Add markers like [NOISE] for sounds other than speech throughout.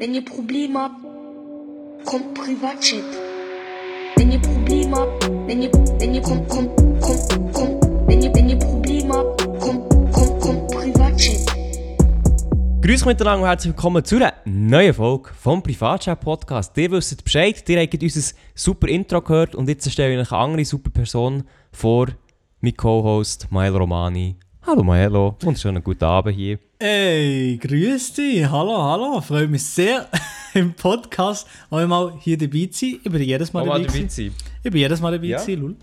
Wenn ihr Probleme habt, kommt Privatchat. Wenn ihr Probleme habt, wenn ihr, wenn ihr, kommt, kommt, kommt, kommt, wenn ihr, wenn ihr Probleme habt, kommt, kommt, kommt Privatchat. Grüß euch miteinander und herzlich willkommen zu einer neuen Folge vom Privatchat Podcast. Ihr wisst Bescheid, ihr habt unser super Intro gehört und jetzt stelle ich euch eine andere super Person vor, mein Co-Host Maelo Romani. Hallo Maelo, wunderschönen guten Abend hier. Hey, grüß dich. Hallo, hallo. Freue mich sehr, [LAUGHS] im Podcast einmal hier dabei zu sein. Ich bin jedes Mal mal dabei. dabei gewesen. Ich bin jedes Mal dabei Ja. gewesen, Lul.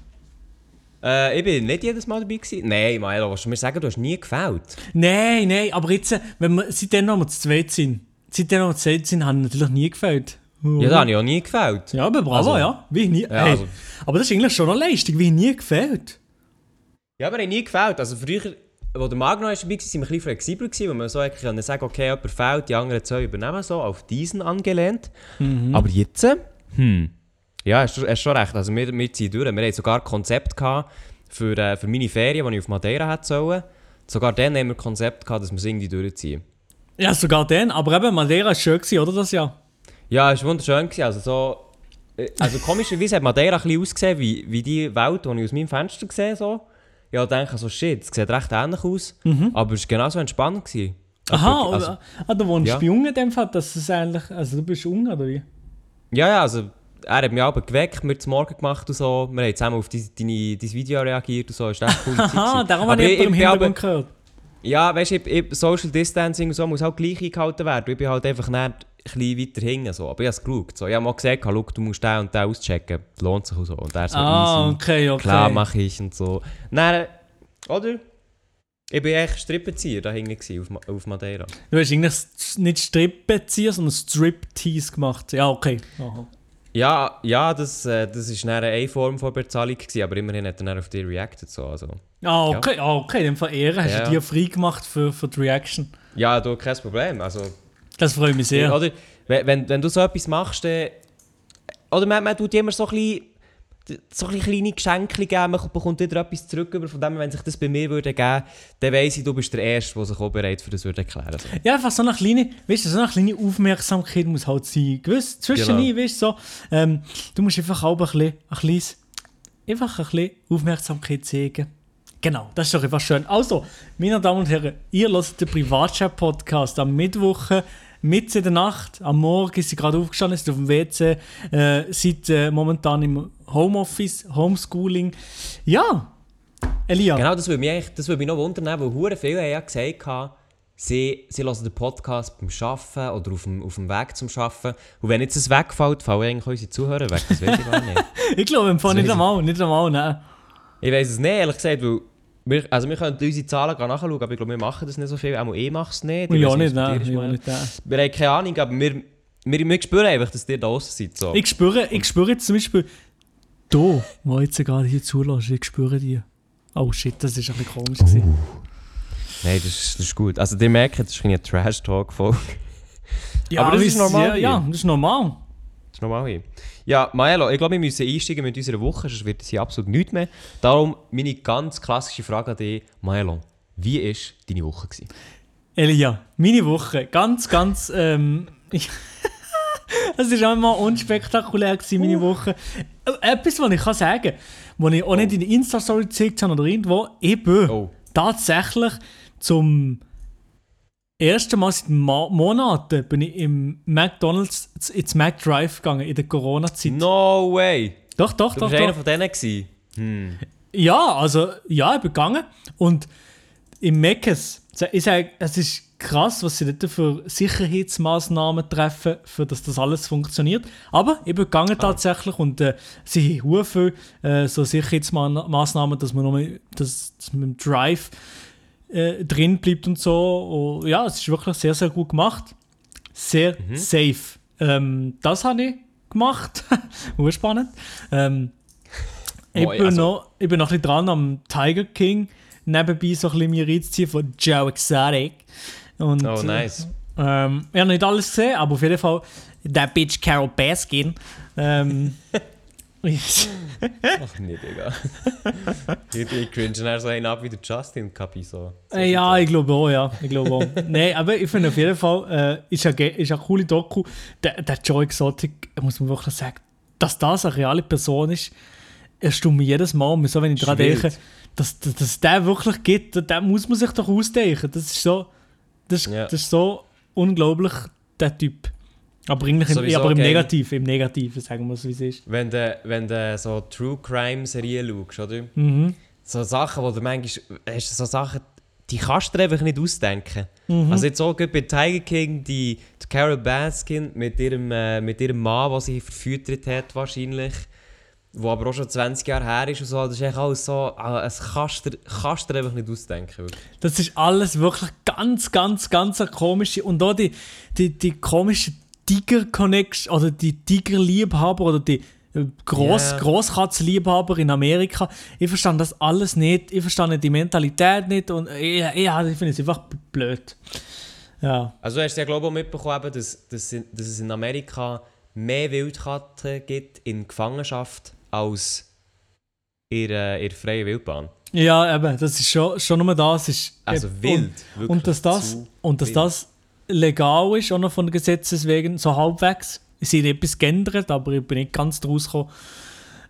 Äh, ich bin nicht jedes Mal dabei gewesen. Nein, Maelo, willst du mir sagen, du hast nie gefällt? Nein, nein, aber jetzt, wenn wir, seitdem wir zu zweit sind, seitdem wir zu zweit sind, haben natürlich nie gefällt. Ja, da habe ich auch nie gefällt. Ja, aber bravo, Also- ja. Wie nie. Ja, hey, also- aber das ist eigentlich schon eine Leistung, wie nie gefällt. Ja, aber ich nie gefällt. Also früher, wo der Magno dabei war, waren wir ein bisschen flexibler, weil man so können sagen okay, jemand fällt, die anderen zwei übernehmen, so auf diesen angelehnt. Aber jetzt, hm, ja, hast du schon recht. Also wir, wir ziehen durch. Wir hatten sogar ein Konzept gehabt für, äh, für meine Ferien, die ich auf Madeira hätte sollen. Sogar dann haben wir ein Konzept gehabt, dass wir es irgendwie durchziehen. Ja, sogar dann. Aber eben, Madeira war schön, gewesen, oder das Jahr? Ja, es war wunderschön. Gewesen. Also, so, äh, also komischerweise hat Madeira ein bisschen ausgesehen wie, wie die Welt, die ich aus meinem Fenster sehe. So. Ja, denke so, shit, es sieht recht ähnlich aus. Aber es war genauso entspannt. Gewesen. Also Aha, also, oder, ah, du wohnst ja. bei Jungen in dem Fall, dass es eigentlich, also du bist jung, oder wie? ja, ja, also er hat mich aber geweckt, mir zum Morgen gemacht und so. Wir haben zusammen auf dein, deine, dein Video reagiert und so. Ist echt cool. [LAUGHS] Aha, darum habe ich im Hintergrund gehört. Ja, weißt du, Social Distancing und so muss halt gleich eingehalten werden. Ich bin halt einfach nicht bisschen weiter hinten. So. Aber ich habe es geschaut. So. Ich habe mal gesagt, schau, du musst den und den auschecken. Das lohnt sich und so. Und er so Ah, easy. okay, okay. Klar mache ich und so. Dann, oder? Ich war echt Strippenzieher da hinten auf, Ma- auf Madeira. Du hast eigentlich nicht Strippenziehen, sondern Striptease gemacht. Ja, okay. Aha. Ja, ja das, äh, das ist eine Form von Bezahlung gewesen, aber immerhin hat er auf die reacted. So. Also. Ah, okay, ah, okay. In dem Fall Ehre hast Ja. du dir frei gemacht für, für die Reaction. Ja, du, kein Problem. Also, Das freut mich sehr. Oder, wenn, wenn, du so etwas machst, dann... Oder man, man tut immer so ein bisschen, so ein bisschen kleine Geschenke geben, man bekommt wieder etwas zurück, von dem, wenn sich das bei mir würde geben, dann weiss ich, du bist der Erste, der sich auch bereit für das würde erklären so. Ja, einfach so eine kleine, weißt du, so eine kleine Aufmerksamkeit muss halt sein. Gewiss, zwischen Genau. weißt du, so, ähm, du musst einfach auch ein bisschen, ein kleines, einfach ein bisschen Aufmerksamkeit zeigen. Genau, das ist doch einfach schön. Also, meine Damen und Herren, ihr hört den Privatchat-Podcast am Mittwoch, mitten in der Nacht, am Morgen ist sie gerade aufgestanden, ist auf dem WC, äh, seid äh, momentan im Homeoffice, Homeschooling. Ja, Elia. Genau, das würde mich, das würde mich noch wundern, weil hure viele haben ja gesagt, haben, sie, sie hören den Podcast beim Arbeiten oder auf dem, auf dem Weg zum Arbeiten. Und wenn jetzt es wegfällt, fallen eigentlich unsere Zuhörer weg, das weiß ich gar nicht. [LAUGHS] Ich glaube, im Fall nicht einmal, nicht einmal, nein. Ich weiß es nicht, ehrlich gesagt, weil wir, also wir können unsere Zahlen nachschauen, aber ich glaube, wir machen das nicht so viel. Auch ich mache es nicht. Ich weiss nicht, nein. nicht. Wir haben keine Ahnung, aber wir, wir, wir spüren einfach, dass ihr da draußen seid. So. Ich spüre, ich spüre jetzt zum Beispiel, du, wo jetzt gerade hier zulässt, ich spüre die. Oh shit, das ist ein bisschen komisch. gewesen. Nein, das ist, das ist gut. Also ihr merkt, das ist eine Trash-Talk-Folge. Ja, aber das ist normal Ja, hier. ja, das ist normal. Das ist normal hier. Ja, Maelo, ich glaube, wir müssen einsteigen mit unserer Woche, sonst wird es hier absolut nichts mehr. Darum meine ganz klassische Frage an dich, Maelo. Wie war deine Woche? Gewesen? Elia, meine Woche, ganz, ganz, ähm, [LAUGHS] es ist einmal unspektakulär gewesen, meine Woche. Äh, Etwas, was ich kann sagen, was ich auch nicht in der Insta-Story gezeigt habe oder irgendwo, ich bin Oh. tatsächlich zum ersten Mal seit Ma Monaten bin ich im McDonalds ins McDrive gegangen, in der Corona-Zeit. No way! Doch, doch, Du doch, warst einer von denen. Gewesen. Hm. Ja, also, ja, ich bin gegangen. Und im Meckes, ich sage, es ist krass, was sie dort für Sicherheitsmaßnahmen treffen, für dass das alles funktioniert. Aber ich bin gegangen tatsächlich und äh, sie haben viel äh, so Sicherheitsmaßnahmen, dass man, mal, dass, dass man im Drive äh, drin bleibt und so. Und, ja, es ist wirklich sehr, sehr gut gemacht. Sehr safe. Ähm, das habe ich gemacht. [LAUGHS] Urspannend. Ähm, ich, bin also- noch, ich bin noch ein bisschen dran am Tiger King nebenbei so ein bisschen mir reinzuziehen von Joe Exotic. Und, Oh, nice. Äh, ähm, ich habe nicht alles gesehen, aber auf jeden Fall der Bitch Carol Baskin. Ähm, [LAUGHS] Ach nicht, Digga. ich, ich cringe dann so einen ab wie der Justin Kapi so. so Äh, ja, ich glaube auch, ja. Ich glaube auch. [LAUGHS] Nein, aber ich finde auf jeden Fall, äh, ist, eine, ist eine coole Doku. Der, der Joe Exotic, muss man wirklich sagen, dass das eine reale Person ist, erstaunt mich jedes Mal. So, wenn ich daran denke, dass, dass, dass der wirklich gibt, den muss man sich doch ausdenken. Das ist so, das, ist- Ja. das ist so unglaublich, der Typ. Aber, im, aber im geil. Negativen, im Negativen, sagen wir es, wie es ist. Wenn du, wenn du so True Crime Serien schaust, oder? Mhm. So Sachen, wo du manchmal, hast du so Sachen, die kannst du dir einfach nicht ausdenken. Mhm. Also jetzt auch bei Tiger King, die, die Carol Baskin mit ihrem, äh, mit ihrem Mann, den sie verfüttert hat wahrscheinlich, wo aber auch schon 20 Jahre her ist und so, das ist echt alles so, äh, es kannst du kannst du dir einfach nicht ausdenken. Wirklich. Das ist alles wirklich ganz, ganz, ganz komische. Und auch die, die, die komische Tiger-Connection oder die Tiger-Liebhaber oder die äh, Gross, Ja. Grosskatzenliebhaber in Amerika. Ich verstehe das alles nicht. Ich verstehe nicht die Mentalität nicht. Und äh, ja, ja, ich finde es einfach blöd. Ja. Also du hast ja glaube ich auch mitbekommen, dass, dass, dass es in Amerika mehr Wildkatzen gibt in Gefangenschaft als in der, in der freien Wildbahn. Ja, eben, das ist schon, schon nur das. Ist, Also wild. wirklich Und dass das, und dass das legal ist, auch noch von Gesetzes wegen, so halbwegs. Es ist etwas geändert, aber ich bin nicht ganz draus gekommen.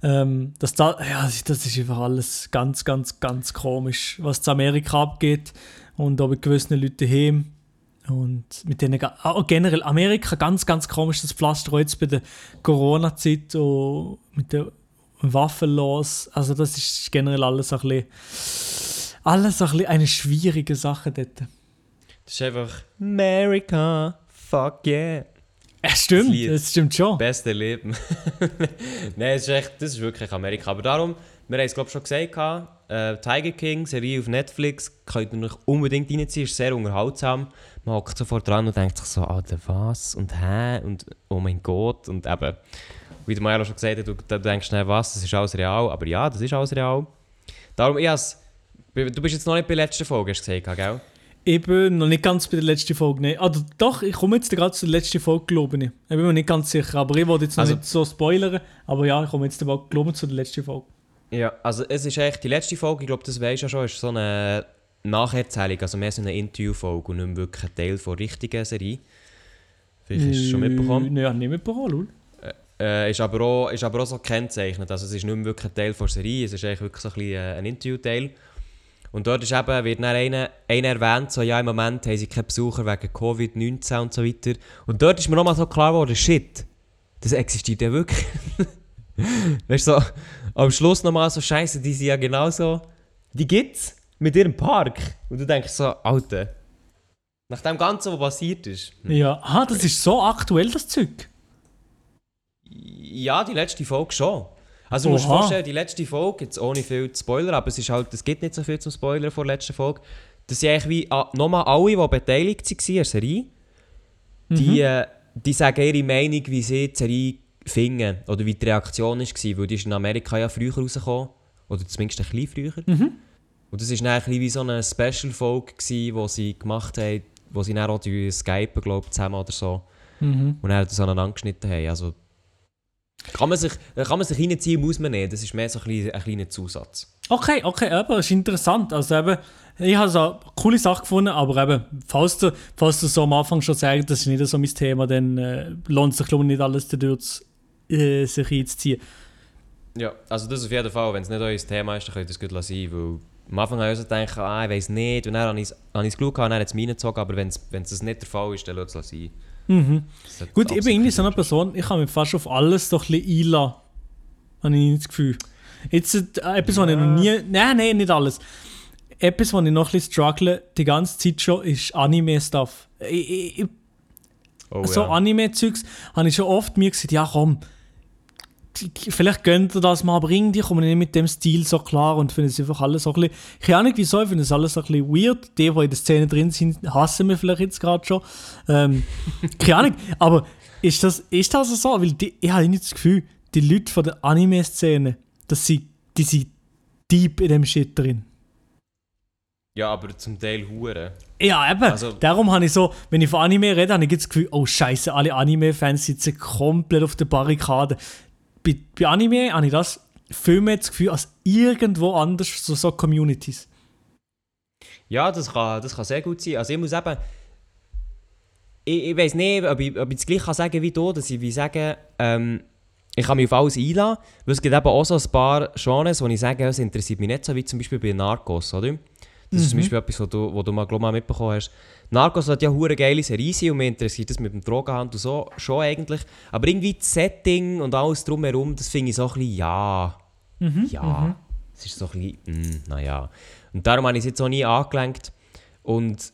Ähm, dass da, ja, das ist- das einfach alles ganz, ganz, ganz komisch, was zu Amerika abgeht und auch mit gewissen Leuten heim. Und mit denen, ga- auch generell Amerika ganz, ganz komisch, das Pflaster jetzt bei der Corona-Zeit und mit den Waffen. Also das ist generell alles ein bisschen, alles ein bisschen eine schwierige Sache dort. Das ist einfach America, fuck yeah. Ja, stimmt, Lied. das stimmt schon. Beste Leben. [LAUGHS] Nein, das ist, echt, das ist wirklich Amerika. Aber darum, wir haben es glaube ich schon gesagt, äh, Tiger King, Serie auf Netflix, könnt ihr euch unbedingt reinziehen, ist sehr unterhaltsam. Man hockt sofort dran und denkt sich so, Alter, was und hä und oh mein Gott und eben, wie der Maja schon gesagt hat, du, du denkst schnell, was, das ist alles real, aber ja, das ist alles real. Darum, ich has, du bist jetzt noch nicht bei der letzten Folge, hast du gesagt, gell? Ich bin noch nicht ganz bei der letzten Folge. Nee. Oder doch, ich komme jetzt gerade zur letzten Folge, glaube ich. Ich bin mir nicht ganz sicher, aber ich wollte jetzt noch Also- nicht so spoilern. Aber ja, ich komme jetzt aber, glaube ich, zu der letzten Folge. Ja, also es ist echt die letzte Folge, ich glaube, das weisst du ja schon, ist so eine Nacherzählung, also mehr so eine Interviewfolge und nicht wirklich ein Teil der richtigen Serie. Vielleicht hast du es schon mitbekommen. Nein, ja, nicht mitbekommen, lol. Äh, ist, aber auch, ist aber auch so gekennzeichnet, also es ist nicht wirklich ein Teil der Serie, es ist eigentlich wirklich so ein, bisschen, äh, ein Interviewteil. Und dort ist eben, wird dann einer, einer erwähnt, so ja im Moment haben sie keine Besucher wegen Covid-19 und so weiter. Und dort ist mir nochmal so klar geworden, shit, das existiert ja wirklich. [LAUGHS] weißt du, so, am Schluss nochmal so scheiße, die sind ja genauso, die gibt's mit ihrem Park. Und du denkst so, Alter, nach dem Ganzen, was passiert ist. Ja, ah, das ist so aktuell, das Zeug. Ja, die letzte Folge schon. Also du musst dir vorstellen, die letzte Folge, jetzt ohne viel zu spoilern, aber es, ist halt, es gibt nicht so viel zum Spoilern vor der letzten Folge. Das sind eigentlich wie ah, nochmal alle, die beteiligt waren an der Serie, die, äh, die sagen ihre Meinung, wie sie die Serie finden oder wie die Reaktion war, weil die ist in Amerika ja früher rausgekommen. Oder zumindest ein bisschen früher. Und das war dann ein bisschen wie so eine Special-Folge, die sie gemacht haben, wo sie dann auch durch Skype, glaube ich, zusammen oder so. Mhm. Und dann das aneinander geschnitten haben. Also, kann man sich, kann man sich reinziehen, muss man nicht. Das ist mehr so ein, kleiner- ein kleiner Zusatz. Okay, okay, aber das ist interessant. Also eben, ich habe so eine coole Sache gefunden, aber eben, falls du, falls du so am Anfang schon sagst, das ist nicht so mein Thema, dann äh, lohnt es sich, glaube ich, nicht alles dadurch zu, äh, sich einzuziehen. Ja, also das auf jeden Fall. Wenn es nicht euer Thema ist, dann könnt ihr es gut lassen. Weil am Anfang habe ich also gedacht, ah, ich weiß nicht. Und dann habe ich es geschaut, und dann hat es reingezogen. Aber wenn es nicht der Fall ist, dann lasst es sein. Mhm. Gut, ich bin irgendwie so eine Person, ich kann mich fast auf alles doch ein bisschen einlassen. Habe ich das Gefühl. Jetzt äh, etwas, was ich noch nie. Nein, nein, nicht alles. Etwas, was ich noch ein bisschen struggle, die ganze Zeit schon, ist Anime-Stuff. Ich, ich, ich, Oh, so ja. Anime-Zeugs habe ich schon oft mir gesagt, ja komm, die- die- vielleicht gönnt ihr das mal, aber irgendwie komme ich nicht mit dem Stil so klar und finde es einfach alles so ein bisschen, keine Ahnung wieso, ich finde es alles so ein bisschen weird. Die, die in der Szene drin sind, hassen mich vielleicht jetzt gerade schon. Ähm, [LAUGHS] keine Ahnung, aber ist das, ist das so? Weil die, ich habe nicht das Gefühl, die Leute von der Anime-Szene, dass sie, die sind deep in dem Shit drin. ja, aber zum Teil Huren. Ja, eben. Also- Darum habe ich so, wenn ich von Anime rede, habe ich das Gefühl, oh Scheiße, alle Anime-Fans sitzen komplett auf der Barrikade. Bei, bei Anime habe ich das viel mehr das Gefühl als irgendwo anders, so, so Communities. Ja, das kann, das kann sehr gut sein. Also ich muss eben... Ich, ich weiß nicht, ob ich, ob ich das gleiche kann sagen wie du, dass ich wie sagen, ähm, ich kann mich auf alles einladen, weil es gibt eben auch so ein paar Genres, wo ich sage, es interessiert mich nicht so, wie zum Beispiel bei Narcos, oder? Das ist zum Beispiel etwas, was du, wo du mal, glaub, mal mitbekommen hast. Narcos hat ja eine geile Serie sein und mich interessiert das mit dem Drogenhandel so schon eigentlich. Aber irgendwie das Setting und alles drumherum, das finde ich so ein bisschen, ja, ja, es ist so ein bisschen, mm, naja. Und darum habe ich es jetzt auch nie angelenkt. Und,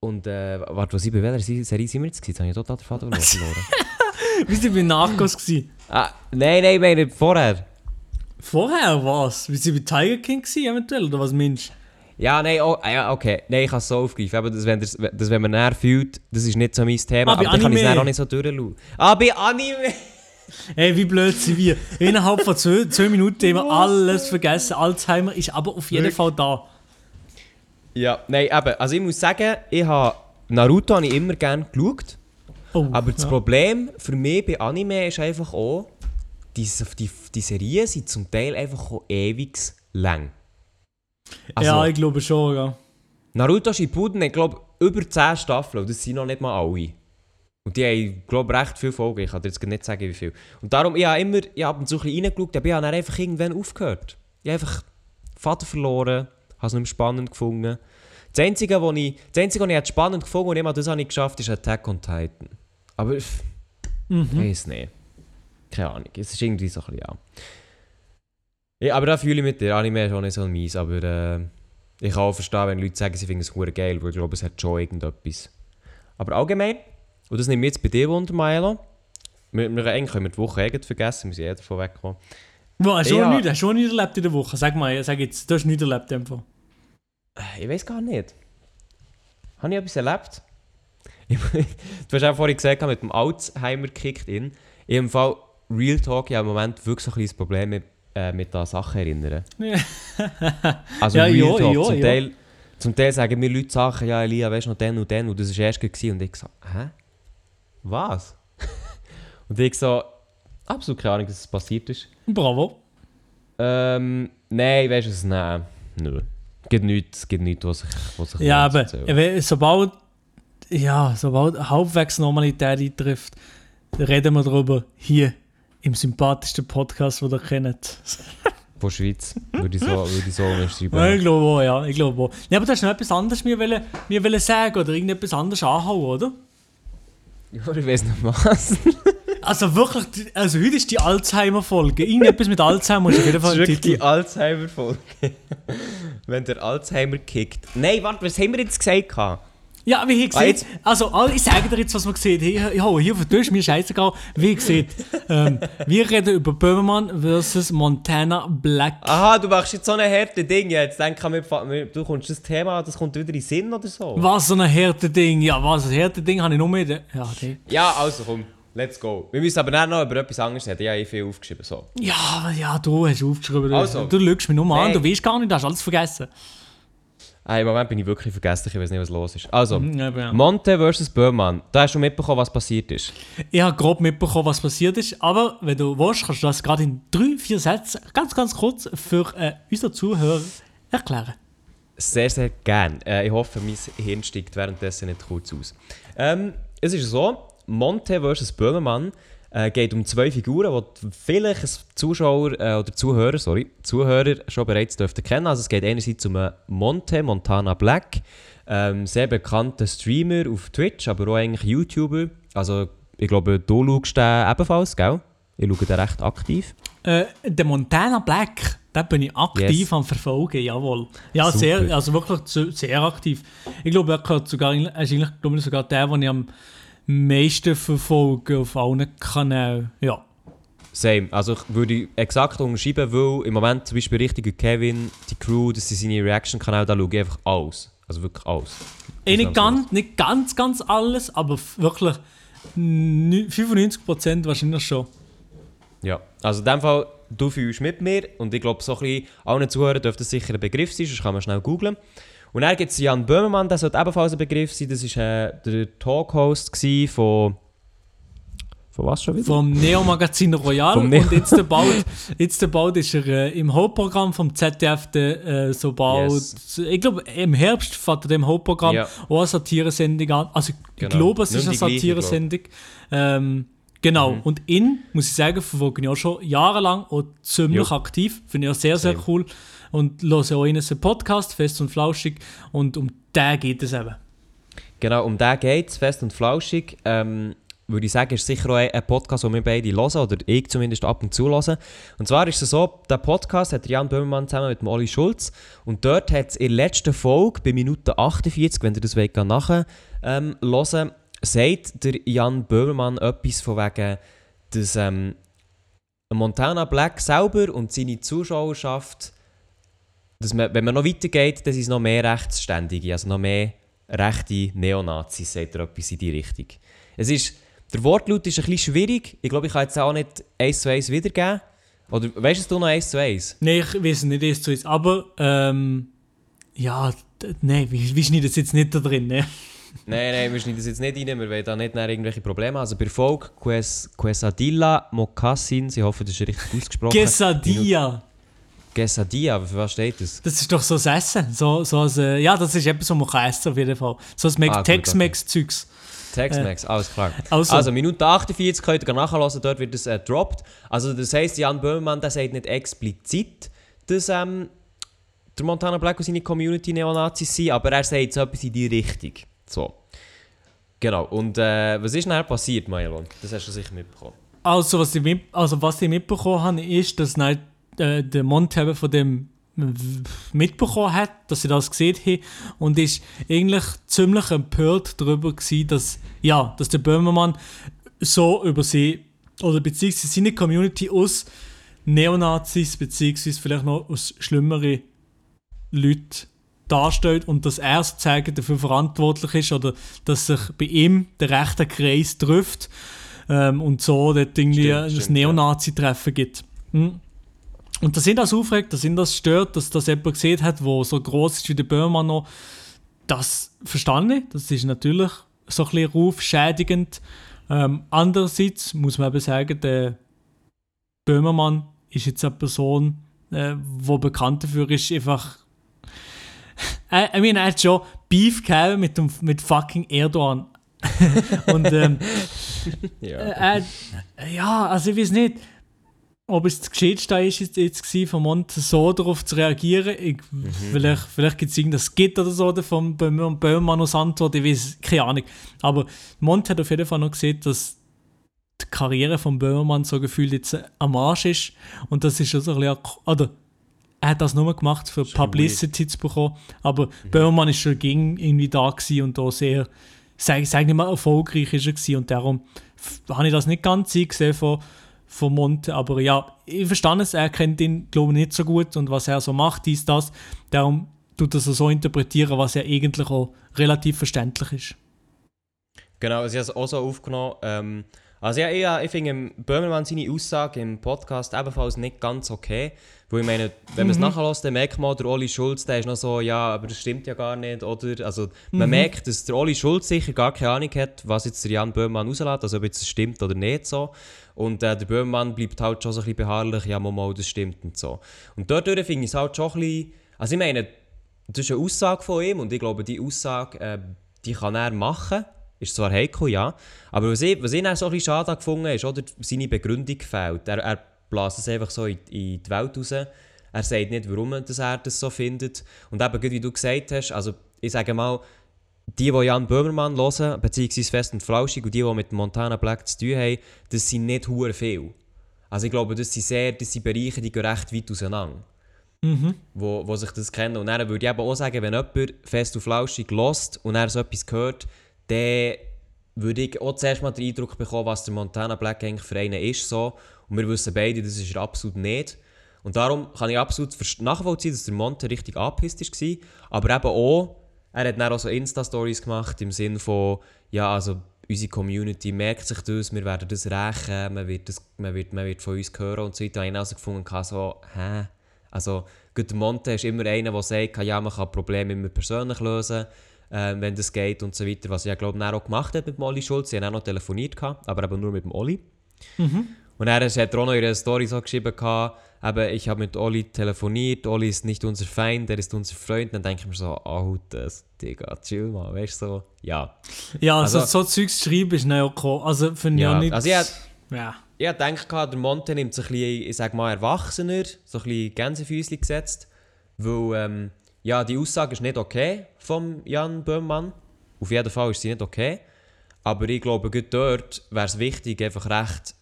und äh, warte, was ich bei welcher Se- Serie sind wir jetzt? Jetzt habe ich total den Faden verloren. [LAUGHS] Wie waren bei Narcos? Gewesen? ah, nein, nein, ich meine vorher. Vorher was? Wie sie bei Tiger King gewesen, eventuell? Oder was meinst Ja, nein, oh, ah, ja, okay. Nein, ich kann es so aufgreifen. Aber das, wenn, das, das, wenn man näher fühlt, das ist nicht so mein Thema. Ah, aber dann kann ich es auch nicht so durchschauen. Ah, bei Anime! Ey, wie blöd sind wir. Innerhalb von zwei, zwei Minuten haben wir alles vergessen. Alzheimer ist aber auf jeden Wirklich? Fall da. Ja, nein, eben. Also ich muss sagen, ich habe Naruto habe ich immer gerne geschaut. Oh, Aber das ja. Problem für mich bei Anime ist einfach auch, die, die, die Serien sind zum Teil einfach auch ewig lang. Also, ja, ich glaube schon, ja. Naruto Shippuden hat, glaube ich, über 10 Staffeln und das sind noch nicht mal alle. Und die haben, glaube ich, recht viele Folgen. Ich kann dir jetzt nicht sagen, wie viel. Und darum, ich habe immer, ich habe so ein bisschen reingeschaut, aber ich habe dann einfach irgendwann aufgehört. Ich habe einfach Vater verloren, habe es nicht mehr spannend gefunden. Das Einzige, was ich, das Einzige, was ich spannend gefunden und immer das habe ich geschafft, ist Attack on Titan. Aber ich Mhm. weiß nicht. Keine Ahnung, es ist irgendwie so ein bisschen, ja. Ja aber da fühle ich mit dir. Anime ist auch nicht so mies, aber äh, ich kann auch verstehen, wenn Leute sagen, sie finden es hure geil, weil ich glaube, es hat schon irgendetwas. Aber allgemein, und das nehme ich jetzt bei dir Wunder, Milo, wir, wir eigentlich können wir die Woche eigentlich vergessen, wir sind eh davon weggekommen. Hast du Ja. schon nichts, hast du nichts erlebt in der Woche? Sag mal, sag jetzt, du hast nichts erlebt einfach. Äh, Ich weiß gar nicht. Habe ich etwas erlebt? [LAUGHS] du hast auch vorhin gesagt, mit dem Alzheimer kickt in. Ich habe im Fall Real Talk ja im Moment wirklich so ein kleines Problem mit, äh, mit an Sachen erinnern. [LAUGHS] Also Ja, Talk. ja, zum, ja. Teil, zum Teil sagen mir Leute Sachen, ja Elia, weißt du noch den und den und das war erst gewesen. und ich so, hä? Was? [LAUGHS] und ich so, absolut keine Ahnung, dass es passiert ist. Bravo. Ähm, nein, weißt du es, nein, nö. Es gibt nichts, es gibt nichts, was sich, was sich Ja, aber sobald, ja, sobald halbwegs Normalität eintrifft, reden wir darüber hier im sympathischsten Podcast, den ihr kennt. Von Schweiz, würde ich so, würde ich so Ja, ich glaube auch, ja. Ich glaube auch. Ja, aber du hast noch etwas anderes mir, wollen, mir wollen sagen oder irgendetwas anderes anhauen, oder? Ja, ich weiß nicht was. [LAUGHS] Also wirklich, also heute ist die Alzheimer-Folge. Irgendetwas mit Alzheimer ist auf jeden Fall ist ein wirklich die Titel. Alzheimer-Folge. [LAUGHS] Wenn der Alzheimer kickt. Nein, warte, was haben wir jetzt gesagt? Ja, wie ihr Ah, seht, also ich sage dir jetzt, was man sieht. Ich, ich hau hier auf den Tisch, mir scheißegal, wie ihr seht. Ähm, wir reden über Böhmermann versus Montana Black. Aha, du machst jetzt so eine harte Ding jetzt. Denk an mir, du kommst das Thema, das kommt wieder in Sinn oder so. Was so ein härtes Ding. Ja, was ein härtes Ding habe ich nur mit. Ja, nee. Ja, also komm, let's go. Wir müssen aber dann noch über etwas anderes reden. Ich habe eh viel aufgeschrieben. So. Ja, ja, du hast aufgeschrieben. Du, Also. du lügst mich nur an, Nein. du weißt gar nicht, du hast alles vergessen. Ah, Im Moment bin ich wirklich vergesslich, ich weiß nicht, was los ist. Also, Mhm, ja. Monte versus Böhmann. Da hast du mitbekommen, was passiert ist. Ich habe grob mitbekommen, was passiert ist, aber wenn du willst, kannst du das gerade in drei, vier Sätzen ganz, ganz kurz für äh, unsere Zuhörer erklären. Sehr, sehr gern. Äh, ich hoffe, mein Hirn steigt währenddessen nicht kurz aus. Ähm, es ist so, Monte vs. Böhmermann äh, geht um zwei Figuren, die vielleicht ein Zuschauer äh, oder Zuhörer, sorry, Zuhörer schon bereits dürften kennen. Also es geht einerseits um einen Monte, Montana Black, ähm, sehr bekannter Streamer auf Twitch, aber auch eigentlich YouTuber. Also ich glaube, du schaust den ebenfalls, gell? Ich schaue den recht aktiv. Äh, der Montana Black, da bin ich aktiv Yes. am Verfolgen, jawohl. Ja, Super. sehr, also wirklich sehr aktiv. Ich glaube, er gehört sogar, er ist eigentlich glaube ich, sogar der, den ich am meisten verfolge auf allen Kanälen. Ja. Same. Also ich würde exakt unterschreiben, weil im Moment zum Beispiel richtige Kevin, die Crew, das sind seine Reaction-Kanäle, da schaue ich einfach alles. Also wirklich alles. Eh, nicht, ganz, nicht ganz, ganz alles, aber wirklich nü- 95% wahrscheinlich schon. Ja. Also in dem Fall, du fühlst mit mir und ich glaube, so ein bisschen allen Zuhörern dürfte das sicher ein Begriff sein, sonst kann man schnell googlen. Und dann gibt es Jan Böhmermann, der sollte ebenfalls ein Begriff sein. Das war äh, der Talkhost von, Von was schon wieder? vom Neo-Magazin Royal Vom Neo- und jetzt bald, jetzt bald ist er äh, im Hauptprogramm vom ZDF, der, äh, so bald, Yes. ich glaube im Herbst fährt er dem Hauptprogramm Ja. auch eine Satiresendung an. Also ich Genau. glaube, es ist eine Satiresendung. Ähm, genau, Mhm. und ihn, muss ich sagen, verfolge ich auch schon jahrelang und ziemlich Jo. aktiv. Finde ich auch sehr, sehr Same. cool. Und höre auch in einen Podcast, fest und flauschig. Und um den geht es eben. Genau, um den geht es, fest und flauschig. Ähm, würde ich sagen, ist sicher auch ein Podcast, den wir beide hören, oder ich zumindest ab und zu hören. Und zwar ist es so, der Podcast hat Jan Böhmermann zusammen mit dem Oli Schulz. Und dort hat es in der letzten Folge, bei Minute 48, wenn ihr das wollt, nachher ähm, hören, sagt der Jan Böhmermann etwas von wegen, dass ähm, Montana Black selber und seine Zuschauerschaft, dass man, wenn man noch weitergeht, dann sind es noch mehr Rechtsständige, also noch mehr rechte Neonazis, sagt er etwas in die Richtung. Es ist, der Wortlaut ist ein bisschen schwierig. Ich glaube, ich kann jetzt auch nicht eins zu eins wiedergeben. Oder weißt du noch eins zu eins? Nein, ich weiß nicht, es so ist. Aber, ähm, ja, nein, wie, wie schneiden das jetzt nicht da drin? Ne? [LAUGHS] Nein, nein, wir schneiden das jetzt nicht rein, wir wollen da nicht irgendwelche Probleme. Also bei Folge Ques, Quesadilla Mocassin, ich hoffe, das ist richtig ausgesprochen. Quesadilla. Quesadilla, aber für was steht das? Das ist doch so ein Essen. So, so ein, äh, ja, das ist etwas, was man kann essen auf jeden Fall. So ein Ah, Tex-Mex-Zeugs. Tex-Mex, alles klar. Also- Also, Minute 48 könnt ihr nachhören, dort wird es äh, droppt. Also das heisst, Jan Böhmermann der sagt nicht explizit, dass ähm, der Montana Black und seine Community Neonazis sind, aber er sagt so etwas in die Richtung. So. Genau. Und äh, was ist nachher passiert, Mailon? Das hast du sicher mitbekommen. Also, was ich, mit, also, was ich mitbekommen habe, ist, dass äh, der Monte eben von dem äh, mitbekommen hat, dass sie das gesehen haben und ist eigentlich ziemlich empört darüber gewesen, dass, ja, dass der Böhmermann so über sie oder beziehungsweise seine Community aus Neonazis beziehungsweise vielleicht noch aus schlimmeren Leuten darstellt und dass er sozusagen dafür verantwortlich ist oder dass sich bei ihm der rechte Kreis trifft ähm, und so dort irgendwie Stimmt, ein Neonazi-Treffen gibt. Hm. Und dass ihn das aufregt, dass ihn das stört, dass das jemand gesehen hat, wo so groß ist wie der Böhmer noch, das verstehe ich. Das ist natürlich so ein bisschen rufschädigend. Ähm, andererseits muss man eben sagen, der Böhmermann ist jetzt eine Person, äh, wo bekannt dafür ist, einfach. I, I mean, er hat schon Beef gehabt mit, dem, mit fucking Erdogan. [LAUGHS] Und ähm, Ja. äh, äh, ja, also ich weiß nicht, ob es das Geschichtste ist jetzt, jetzt gewesen, von Mont so darauf zu reagieren. Ich, Vielleicht, vielleicht gibt es irgendein Skit oder so von Böhmermann aus Antwort, ich weiß, keine Ahnung. Aber Mont hat auf jeden Fall noch gesehen, dass die Karriere von Böhmermann so gefühlt jetzt äh, am Arsch ist. Und das ist schon so ein bisschen, oder er hat das nur gemacht, für Publicity zu bekommen. Aber Böhmermann ist schon gegen irgendwie da und da sehr, sag, sag nicht mal, erfolgreich ist er. Und darum habe ich das nicht ganz eingesehen von, von Monte. Aber ja, ich verstehe es, er kennt ihn, glaube ich, nicht so gut und was er so macht, dies, das. Darum tut er so interpretieren, was ja eigentlich auch relativ verständlich ist. Genau, sie haben es auch so aufgenommen. Ähm, also ja, ich, ich finde Böhmermann seine Aussage im Podcast ebenfalls nicht ganz okay. Weil ich meine, wenn man es nachlässt, dann merkt man, der Oli Schulz, der ist noch so, ja, aber das stimmt ja gar nicht, oder? Also man merkt, dass der Oli Schulz sicher gar keine Ahnung hat, was jetzt der Jan Böhmermann rauslässt, also ob jetzt es stimmt oder nicht so. Und äh, der Böhmermann bleibt halt schon so ein bisschen beharrlich, ja, mal, das stimmt und so. Und dadurch finde ich es halt schon ein bisschen, also ich meine, das ist eine Aussage von ihm und ich glaube, die Aussage, äh, die kann er machen. Ist zwar heikel, ja. Aber was ich, was ich dann so ein bisschen schade gefunden habe, ist, oder, seine Begründung fehlt. Er, er bläst es einfach so in, in die Welt raus. Er sagt nicht, warum dass er das so findet. Und eben, wie du gesagt hast, also ich sage mal, die, die Jan Böhmermann hören, beziehungsweise Fest und Flauschig und die, die mit Montana Black zu tun haben, das sind nicht hure viel. Also ich glaube, das sind sehr, das sind Bereiche, die gehen recht weit auseinander wo, wo sich das kennen. Und dann würde ich eben auch sagen, wenn jemand fest und flauschig lost und er so etwas hört, dann würde ich auch zuerst mal den Eindruck bekommen, was der Montana Black eigentlich für einen ist. So. Und wir wissen beide, das ist er absolut nicht. Und darum kann ich absolut nachvollziehen, dass der Monte richtig angepisst war. Aber eben auch, er hat dann auch so Insta-Stories gemacht im Sinne von, ja, also unsere Community merkt sich das, wir werden das rächen, man wird, das, man wird, man wird von uns hören und so weiter. Da habe ich also gefunden, so, hä? Also, gut, der Monte ist immer einer, der sagt, ja, man kann Probleme immer persönlich lösen. Ähm, wenn das geht und so weiter. Was ich ja, glaube ich, auch gemacht hat mit dem Olli Schulz. Sie haben auch noch telefoniert, gehabt, aber eben nur mit dem Olli. Und er hat auch noch in ihrer Story so geschrieben, gehabt, eben, ich habe mit Olli telefoniert, Olli ist nicht unser Feind, er ist unser Freund. Dann denke ich mir so, Alter, Digga, chill mal, weißt du, so, ja. Ja, also, Also- so Zeugs schreiben ist nicht okay. Also finde ich Ja, ja nicht... also ich hätte- ja. Ich gehabt, der Monte nimmt sich ein bisschen, ich sag mal, erwachsener, so ein bisschen Gänsefüßchen gesetzt. Weil, ähm, ja, die Aussage ist nicht okay vom Jan Böhmmann. Auf jeden Fall ist sie nicht okay. Aber ich glaube, gerade dort wäre es wichtig, einfach recht,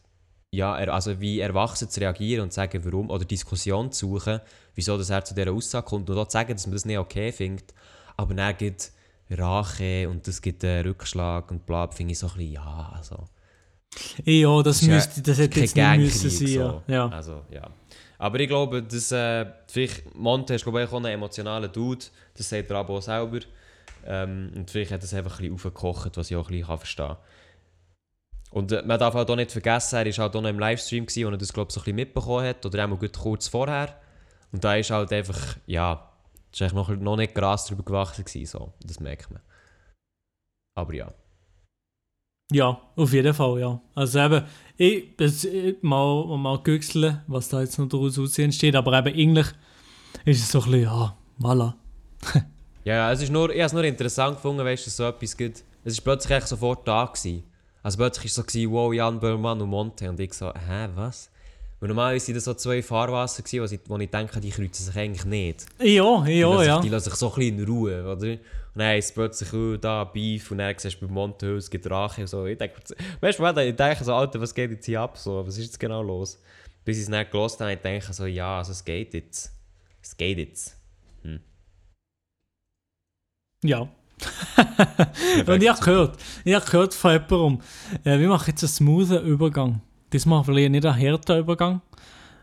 ja, also wie erwachsen zu reagieren und zu sagen, warum, oder Diskussion zu suchen, wieso dass er zu dieser Aussage kommt und auch zu sagen, dass man das nicht okay findet. Aber dann gibt Rache und das gibt einen Rückschlag und bla, finde ich so ein bisschen, ja, also. Ja, das, ist ja- müsste, das hätte jetzt nicht müssen sein. so. Ja. Also, ja. Aber ich glaube, dass äh, vielleicht Monte ist glaube ich auch ein emotionaler Dude, das sagt er aber auch selber. Ähm, und vielleicht hat es einfach ein bisschen aufgekocht, was ich auch ein bisschen verstehen kann. Und äh, man darf halt auch nicht vergessen, er war halt auch noch im Livestream, gewesen, wo er das glaube ich so ein bisschen mitbekommen hat, oder einmal gut kurz vorher. Und da ist halt einfach, ja, ist eigentlich noch, noch nicht Gras drüber gewachsen gewesen, so. das merkt man. Aber ja. Ja, auf jeden Fall, ja. Also eben, ich, das, ich mal, mal güchseln, was da jetzt noch daraus aussehen steht, aber eben eigentlich ist es so ein bisschen, ja, voilà. [LAUGHS] Ja, es ist nur, ich habe es nur interessant gefunden, weißt du, dass so etwas gibt. Es ist plötzlich echt sofort da gewesen. Also plötzlich war es so, wow, Jan Böhmermann und Monte. Und ich so, hä, was? Weil normalerweise sind das so zwei Fahrwasser gewesen, wo ich, wo ich denke, die kreuzen sich eigentlich nicht. Ja, ja, ja. sich, die lassen sich so ein bisschen in Ruhe, oder? Dann ist es plötzlich, oh, da, Beef, und dann siehst du bei Monte, es gibt Rache und so. Ich denke, weißt du ich denke so, Alter, was geht jetzt hier ab? So, was ist jetzt genau los? Bis ich es nicht gelesen habe, ich denke so, ja, also es geht jetzt. Es geht jetzt. Ja. [LAUGHS] Und ich habe gehört, ich habe gehört von jemandem, äh, wir machen jetzt einen smoothen Übergang. Diesmal vielleicht nicht einen harten Übergang,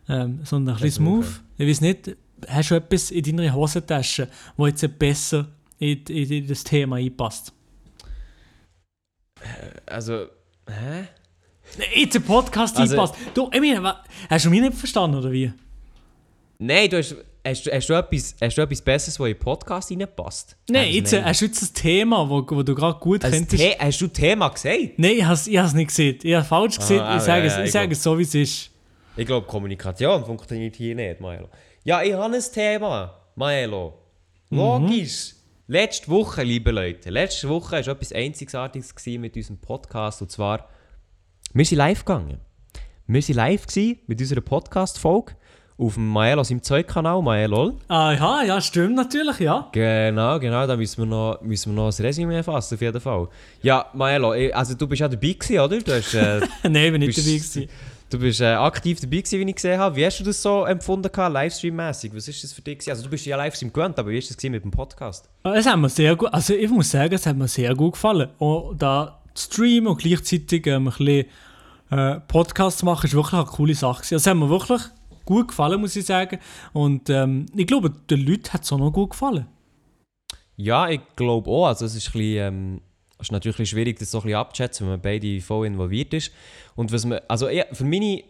ähm, sondern ein bisschen smooth, smooth. Ich weiß nicht, hast du etwas in deiner Hosentasche, wo jetzt besser in, in, in das Thema einpasst? Also, hä? In den Podcast Also- einpasst. Du, Emil, wa- hast du mich nicht verstanden, oder wie? Nein, du hast, hast, du- hast, du etwas, hast du etwas Besseres, was in den Podcast reinpasst? Nein, Also, jetzt, äh, hast du jetzt ein Thema, wo, wo du gerade gut Ein könntest... The hast du Thema gesagt? Nein, ich habe es nicht gesehen. Ich habe falsch gesehen. Ah, ich sage ja, es, ja, ich ich es so, wie es ist. Ich glaube, Kommunikation funktioniert hier nicht, Maelo. Ja, ich habe ein Thema, Maelo. Logisch. Letzte Woche, liebe Leute, letzte Woche war etwas Einzigartiges mit unserem Podcast. Und zwar, wir sind live gegangen. Wir waren live mit unserer Podcast-Folge auf dem Maelo, seinem Zeugkanal, Maelo. Ah, ja, stimmt natürlich, ja. Genau, genau, da müssen wir noch, müssen wir noch ein Resümee fassen, auf jeden Fall. Ja, Maelo, eh, also du bist ja dabei gewesen, oder? Du, hast, äh, [LAUGHS] Nein, ich bin nicht dabei gewesen. Du bist äh, aktiv dabei gewesen, wie ich gesehen habe. Wie hast du das so empfunden, Livestream-mässig? Was ist das für dich? gewesen? Also du bist ja Livestream gewöhnt, aber wie ist das mit dem Podcast? Ah, Es hat mir sehr gut, also ich muss sagen, es hat mir sehr gut gefallen. Und da streamen und gleichzeitig ähm, ein bisschen äh, Podcast zu machen, ist wirklich eine coole Sache. gewesen. Also, Es hat mir wirklich gut gefallen, muss ich sagen. Und ähm, ich glaube, den Leuten hat es auch noch gut gefallen. Ja, ich glaube auch. Also es ist, ein bisschen, ähm, ist natürlich schwierig, das so ein bisschen abzuschätzen, wenn man beide voll involviert ist. Und was man, also ich, für meine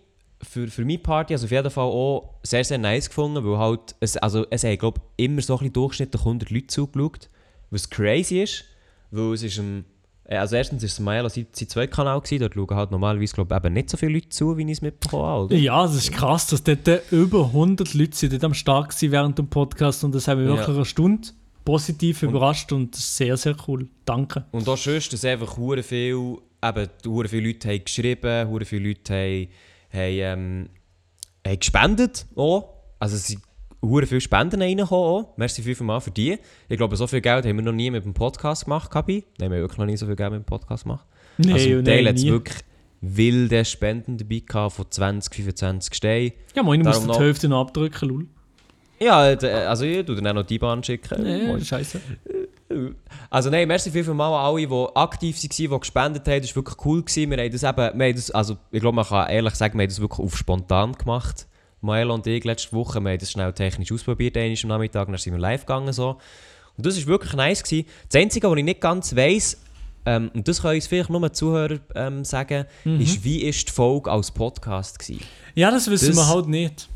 für, für meine Party also auf jeden Fall auch sehr, sehr nice gefunden, weil halt, es, also es haben, glaube immer so ein bisschen durchschnittlich 100 Leute zugeschaut, was crazy ist, weil es ist ein, äh, also erstens war es ein Maelo sein Zweitkanal, gewesen, dort schauen halt normalerweise, glaube eben nicht so viele Leute zu, wie ich es mitbekommen habe, oder? Ja, das ist krass, dass dort über 100 Leute sind dort am Start waren während dem Podcast und das haben wir Ja. wirklich eine Stunde positiv überrascht und sehr, sehr cool. Danke. Und auch sonst, dass einfach hure viel, eben, hure viele Leute haben geschrieben, hure viele Leute haben, haben, ähm, haben gespendet auch. Also es sind hure viele Spenden reingekommen auch. Merci fünfmal für die. Ich glaube, so viel Geld haben wir noch nie mit dem Podcast gemacht, Kabi. Nein, wir haben wirklich noch nie so viel Geld mit dem Podcast gemacht. Nein, also im Teil hat es wirklich wilde Spenden dabei gehabt, von 20, 25 Steinen. Ja, ich muss die Hälfte noch abdrücken, lul. Ja, äh, also ich tue dann auch noch die Bahn schicken. Nee, scheiße. Also nein, merci viel mal an alle, die aktiv waren, die gespendet haben. Das war wirklich cool. Gewesen. Wir haben das eben, wir haben das, also ich glaube, man kann ehrlich sagen, wir haben das wirklich auf spontan gemacht. Mael und ich letzte Woche, wir haben das schnell technisch ausprobiert, einmal am Nachmittag, dann sind wir live gegangen. So. Und das war wirklich nice. Gewesen. Das Einzige, was ich nicht ganz weiss, ähm, und das können uns vielleicht nur Zuhörer ähm, sagen, ist, wie ist die Folge als Podcast gewesen? Ja, das wissen Das- wir halt nicht.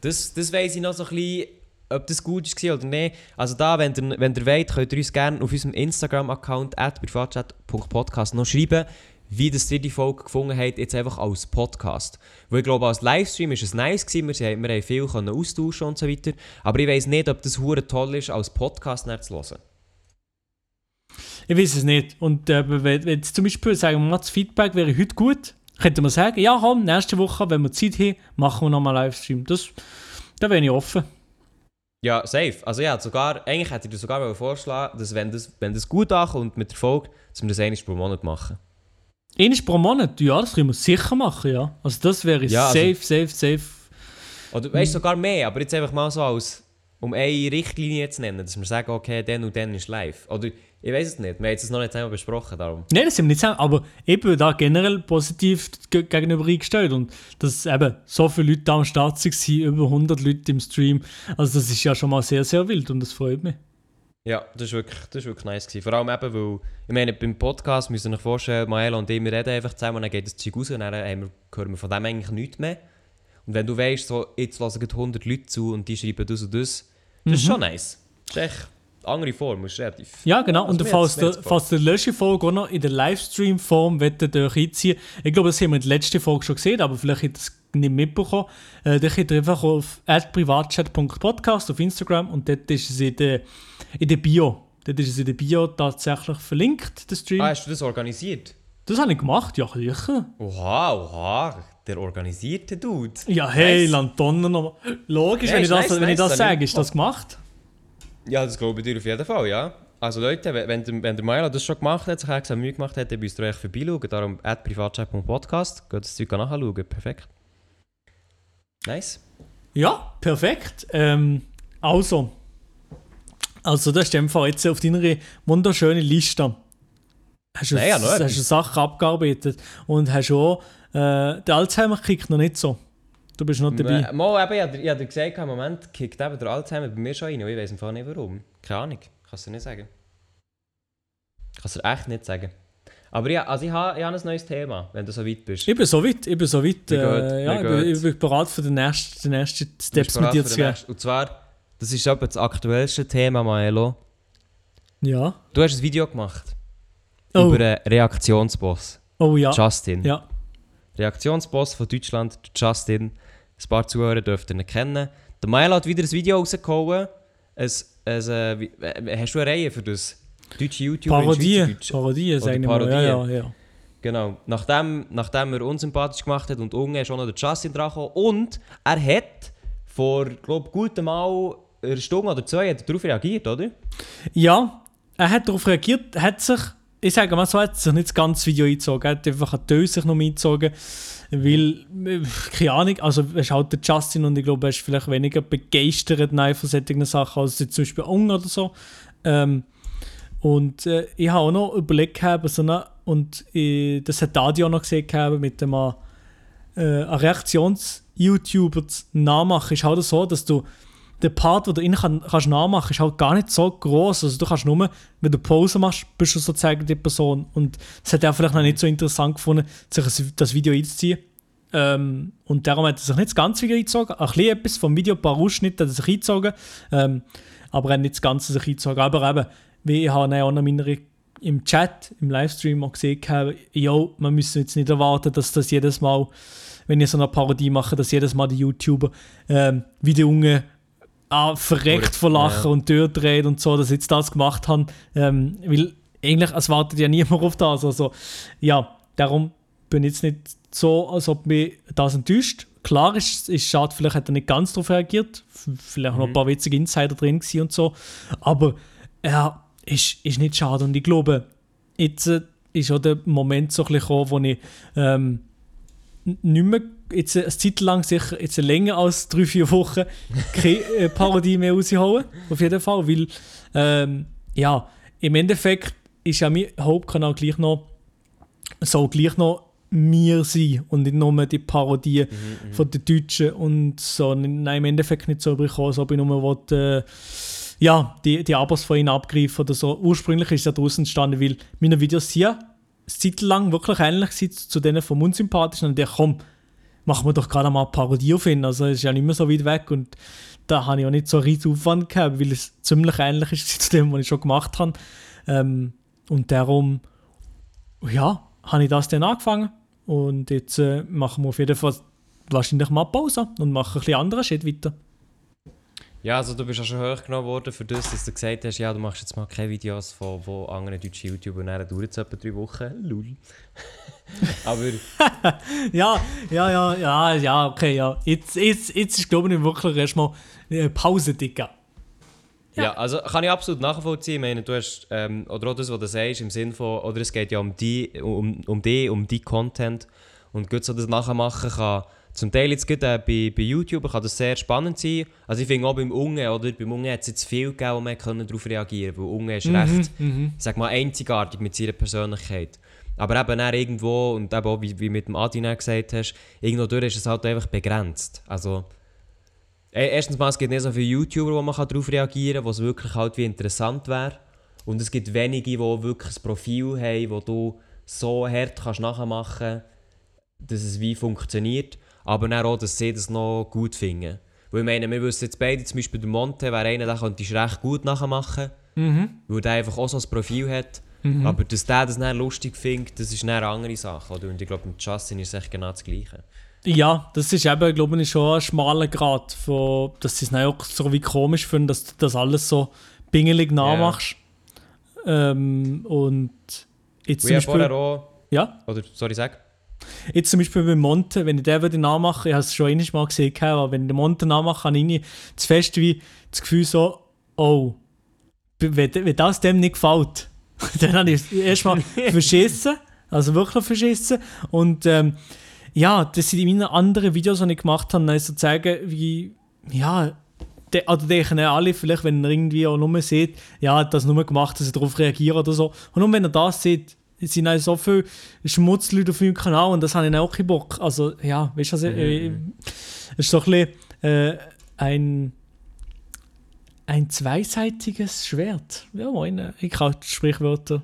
Das, das weiss ich noch so ein bisschen, ob das gut war oder nicht. Also da, wenn ihr, wenn ihr wollt, könnt ihr uns gerne auf unserem Instagram-Account privatchat.podcast noch schreiben, wie das ihr die Folge gefunden habt, jetzt einfach als Podcast. Weil ich glaube, als Livestream war es nice, wir, wir haben viel können austauschen und so weiter. Aber ich weiß nicht, ob das hure toll ist, als Podcast nicht zu hören. Ich weiß es nicht. Und äh, wenn, wenn zum Beispiel sagen wir mal, das Feedback wäre heute gut, könnte man sagen, ja komm, nächste Woche, wenn wir Zeit haben, machen wir nochmal Livestream. Das, da wäre ich offen. Ja, safe. Also ja, sogar, eigentlich hätte ich dir sogar vorschlagen dass wenn das, wenn das gut ankommt mit Erfolg, dass wir das einmal pro Monat machen. Einmal pro Monat? Ja, das können wir sicher machen, ja. Also das wäre Ja, also- safe, safe, safe. Oder weißt sogar mehr, aber jetzt einfach mal so als, um eine Richtlinie zu nennen, dass wir sagen, okay, dann und dann ist live. Oder ich weiß es nicht, wir haben es noch nicht einmal besprochen, darum. Nein, das sind wir nicht zusammen, aber eben da generell positiv ge- gegenüber eingestellt und dass eben so viele Leute da am Start waren, über 100 Leute im Stream, also das ist ja schon mal sehr, sehr wild und das freut mich. Ja, das war wirklich, das ist wirklich nice. Gewesen. Vor allem eben, weil, ich meine, beim Podcast müsst ihr euch vorstellen, Maela und ich, wir reden einfach zusammen und dann geht das Zeug raus und dann wir, hören wir von dem eigentlich nichts mehr. Und wenn du weißt, so, jetzt hören gerade 100 Leute zu und die schreiben das und das, das ist schon nice. Das ist echt andere Form, ist relativ... Ja, genau. Also und falls der, falls der Livestream-Folge auch noch in der Livestream-Form euch einziehen Ich glaube, das haben wir in der letzten Folge schon gesehen, aber vielleicht habt ihr es nicht mitbekommen. Äh, dann könnt ihr einfach auf privatchat.podcast auf Instagram und dort ist es in der, in der Bio. Dort ist es in der Bio tatsächlich verlinkt, der Stream. Ah, hast du das organisiert? Das habe ich gemacht, ja sicher. Oha, oha, der organisierte Dude. Ja, hey, Nice. Lantonnen nochmal. Logisch, Ja, wenn, ich das, nice, wenn ich das sage, ist das gemacht. Ja, das glaube ich dir auf jeden Fall, ja. Also Leute, wenn, der- wenn der Maela das schon gemacht hat, sich extra Mühe gemacht hat, dann müsst ihr euch vorbeischauen. Darum at privatchat.podcast. Geht das Zeug nachschauen. Perfekt. Nice. Ja, perfekt. Ähm, also, also das ist in dem Fall jetzt auf deiner wunderschönen Liste. Hast du, Nein, ja, noch hast etwas. du Sachen abgearbeitet und hast auch äh, den Alzheimer-Kick noch nicht so. Du bist noch dabei. Äh, Mal, eben, ich habe ich habe gesagt, im Moment kickt eben der Alzheimer bei mir schon rein. und Ich weiß Fall nicht warum. Keine Ahnung. Kannst du nicht sagen. Kannst du echt nicht sagen. Aber ja, also ich habe, ich habe ein neues Thema, wenn du so weit bist. Ich bin so weit, ich bin so weit. Äh, ja, ich, bin, ich bin bereit für den nächsten, den nächsten Steps mit dir zu gehen. Und zwar, das ist etwa das aktuellste Thema, Maelo. Ja. Du hast ein Video gemacht Oh, über einen Reaktionsboss, oh ja. Justin. Ja. Reaktionsboss von Deutschland, Justin. Ein paar Zuhörer dürften ihn kennen. Der Maelo hat wieder ein Video rausgehauen. Es, es, äh, äh, hast du eine Reihe für das? Deutsche YouTube Parodie. Parodie, sage ich mal. Ja, ja, ja. Genau. Nachdem, nachdem er unsympathisch gemacht hat und unten ist auch noch der Justin gekommen. Und er hat vor, glaube gutem Mal eine Stunde oder zwei hat er darauf reagiert, oder? Ja, er hat darauf reagiert, hat sich, ich sage mal so, hat sich nicht das ganze Video eingezogen, er hat einfach ein Teil sich noch eingezogen, weil, äh, keine Ahnung, also ist halt der Justin und ich glaube, er ist vielleicht weniger begeistert nein, von solchen Sachen als zum Beispiel Ung oder so. Ähm, und äh, ich habe auch noch überlegt, gehabt, so eine, und äh, das hat Adi auch noch gesehen gehabt, mit dem äh, Reaktions-YouTuber nachmachen, ist halt so, dass du der Part, den du innen kann, kannst nachmachen, ist halt gar nicht so groß. Also du kannst nur, wenn du Pause machst, bist du sozusagen die Person. Und es hat er vielleicht noch nicht so interessant gefunden, sich das- Video einzuziehen. Ähm, und darum hat er sich nicht das ganze Video eingezogen. Ein bisschen etwas vom Video, ein paar Ausschnitte hat er sich eingezogen. Ähm, aber er hat nicht das Ganze sich eingezogen. Aber eben, wie ich habe auch noch meine im Chat, im Livestream auch gesehen, habe, jo, man müsse jetzt nicht erwarten, dass das jedes Mal, wenn ich so eine Parodie mache, dass jedes Mal die YouTuber ähm, wie die Jungen ah, verreckt vor Lachen Ja. und durchdreht und so, dass sie jetzt das gemacht haben. Ähm, weil eigentlich, es wartet ja [LAUGHS] niemand auf das. Also, ja, darum bin ich jetzt nicht so, als ob mich das enttäuscht. Klar ist es schade, vielleicht hat er nicht ganz darauf reagiert. Vielleicht noch ein paar witzige Insider drin und so. Aber er ist, ist nicht schade. Und ich glaube, jetzt äh, ist auch der Moment so ein bisschen gekommen, wo ich ähm, nicht mehr, jetzt eine Zeit lang, sicher jetzt länger als drei, vier Wochen, keine äh, Parodie mehr rausholen. Auf jeden Fall, weil, ähm, ja, im Endeffekt ist ja mein Hauptkanal gleich noch, soll gleich noch mir sein und nicht nur die Parodie von den Deutschen und so. Nein, im Endeffekt nicht so überkommen, als ob ich nur will, äh, ja, die, die Abos von ihnen abgreifen oder so. Ursprünglich ist es ja daraus entstanden, weil meine Videos hier eine Zeit lang wirklich ähnlich sind zu denen vom Unsympathischen und der komm, machen wir doch gerade mal eine Parodie auf ihn. Also, ist ja nicht mehr so weit weg und da habe ich auch nicht so riesen Aufwand gehabt, weil es ziemlich ähnlich ist [LAUGHS] zu dem, was ich schon gemacht habe. Ähm, und darum, ja, habe ich das dann angefangen. Und jetzt äh, machen wir auf jeden Fall wahrscheinlich mal Pause und machen ein bisschen anderen Shit weiter. Ja, also du bist ja schon hochgenommen worden für das, dass du gesagt hast, ja, du machst jetzt mal keine Videos von, von anderen deutschen YouTubern, dann dauert es etwa drei Wochen. Lul. [LAUGHS] Aber [LAUGHS] Ja, ja, ja, ja, ja, okay, ja. Jetzt, jetzt, jetzt ist, glaube ich, wirklich erstmal eine Pause, Digga. ja. also kann ich absolut nachvollziehen. Ich meine, du hast, ähm, oder auch das, was du sagst, im Sinn von, oder es geht ja um die, um, um die, um die Content. Und gut so das nachmachen kann, zum Teil jetzt gerade, äh, bei, bei YouTube kann das sehr spannend sein. Also ich finde auch beim Unge, oder? Beim Unge hat es jetzt viel gegeben, wo man darauf reagieren konnte. Weil Unge ist recht, ich sag mal, einzigartig mit seiner Persönlichkeit. Aber eben auch irgendwo, und eben auch, wie, wie mit dem Adi gesagt hast, irgendwo durch ist es halt einfach begrenzt. Also, e- erstens mal, es gibt nicht so viele YouTuber, wo man darauf reagieren kann, wo es wirklich halt wie interessant wäre. Und es gibt wenige, die wirklich ein Profil haben, wo du so hart kannst nachmachen kannst, dass es wie funktioniert. Aber dann auch, dass sie das noch gut finden. Weil ich meine, wir wissen jetzt beide, zum Beispiel der Monte wäre einer, der könnte es recht gut nachmachen. Weil der einfach auch so ein Profil hat. Aber dass der das dann lustig findet, das ist eine andere Sache. Oder? Und ich glaube, mit Justin ist es echt genau das Gleiche. Ja, das ist eben, glaube ich, schon ein schmaler Grad, von, dass sie es auch so wie komisch finden, dass du das alles so pingelig nachmachst. Ähm, und jetzt Und zum ich habe vorher Beispiel, auch... ja, Oder, sorry, sag. Jetzt zum Beispiel bei Monte, wenn ich den würde nachmachen, ich habe es schon einmal mal gesehen, aber wenn ich den Monte nachmache, habe ich zu fest wie das Gefühl so, oh, wenn, wenn das dem nicht gefällt, [LAUGHS] dann habe ich es erstmal [LAUGHS] verschissen, also wirklich verschissen und ähm, ja, das sind in meinen anderen Videos, die ich gemacht habe, also zu zeigen, wie, ja, de, oder denken alle vielleicht, wenn ihr irgendwie auch nur seht, ja, das nur gemacht, dass ich darauf reagiere oder so. Und nur wenn ihr das seht, es sind auch so viele Schmutzleute auf meinem Kanal und das habe ich auch keinen Bock. Also, ja, weißt du, also, äh, es ist so ein bisschen äh, ein, ein zweiseitiges Schwert. Ja, moin, ich kann die Sprichwörter.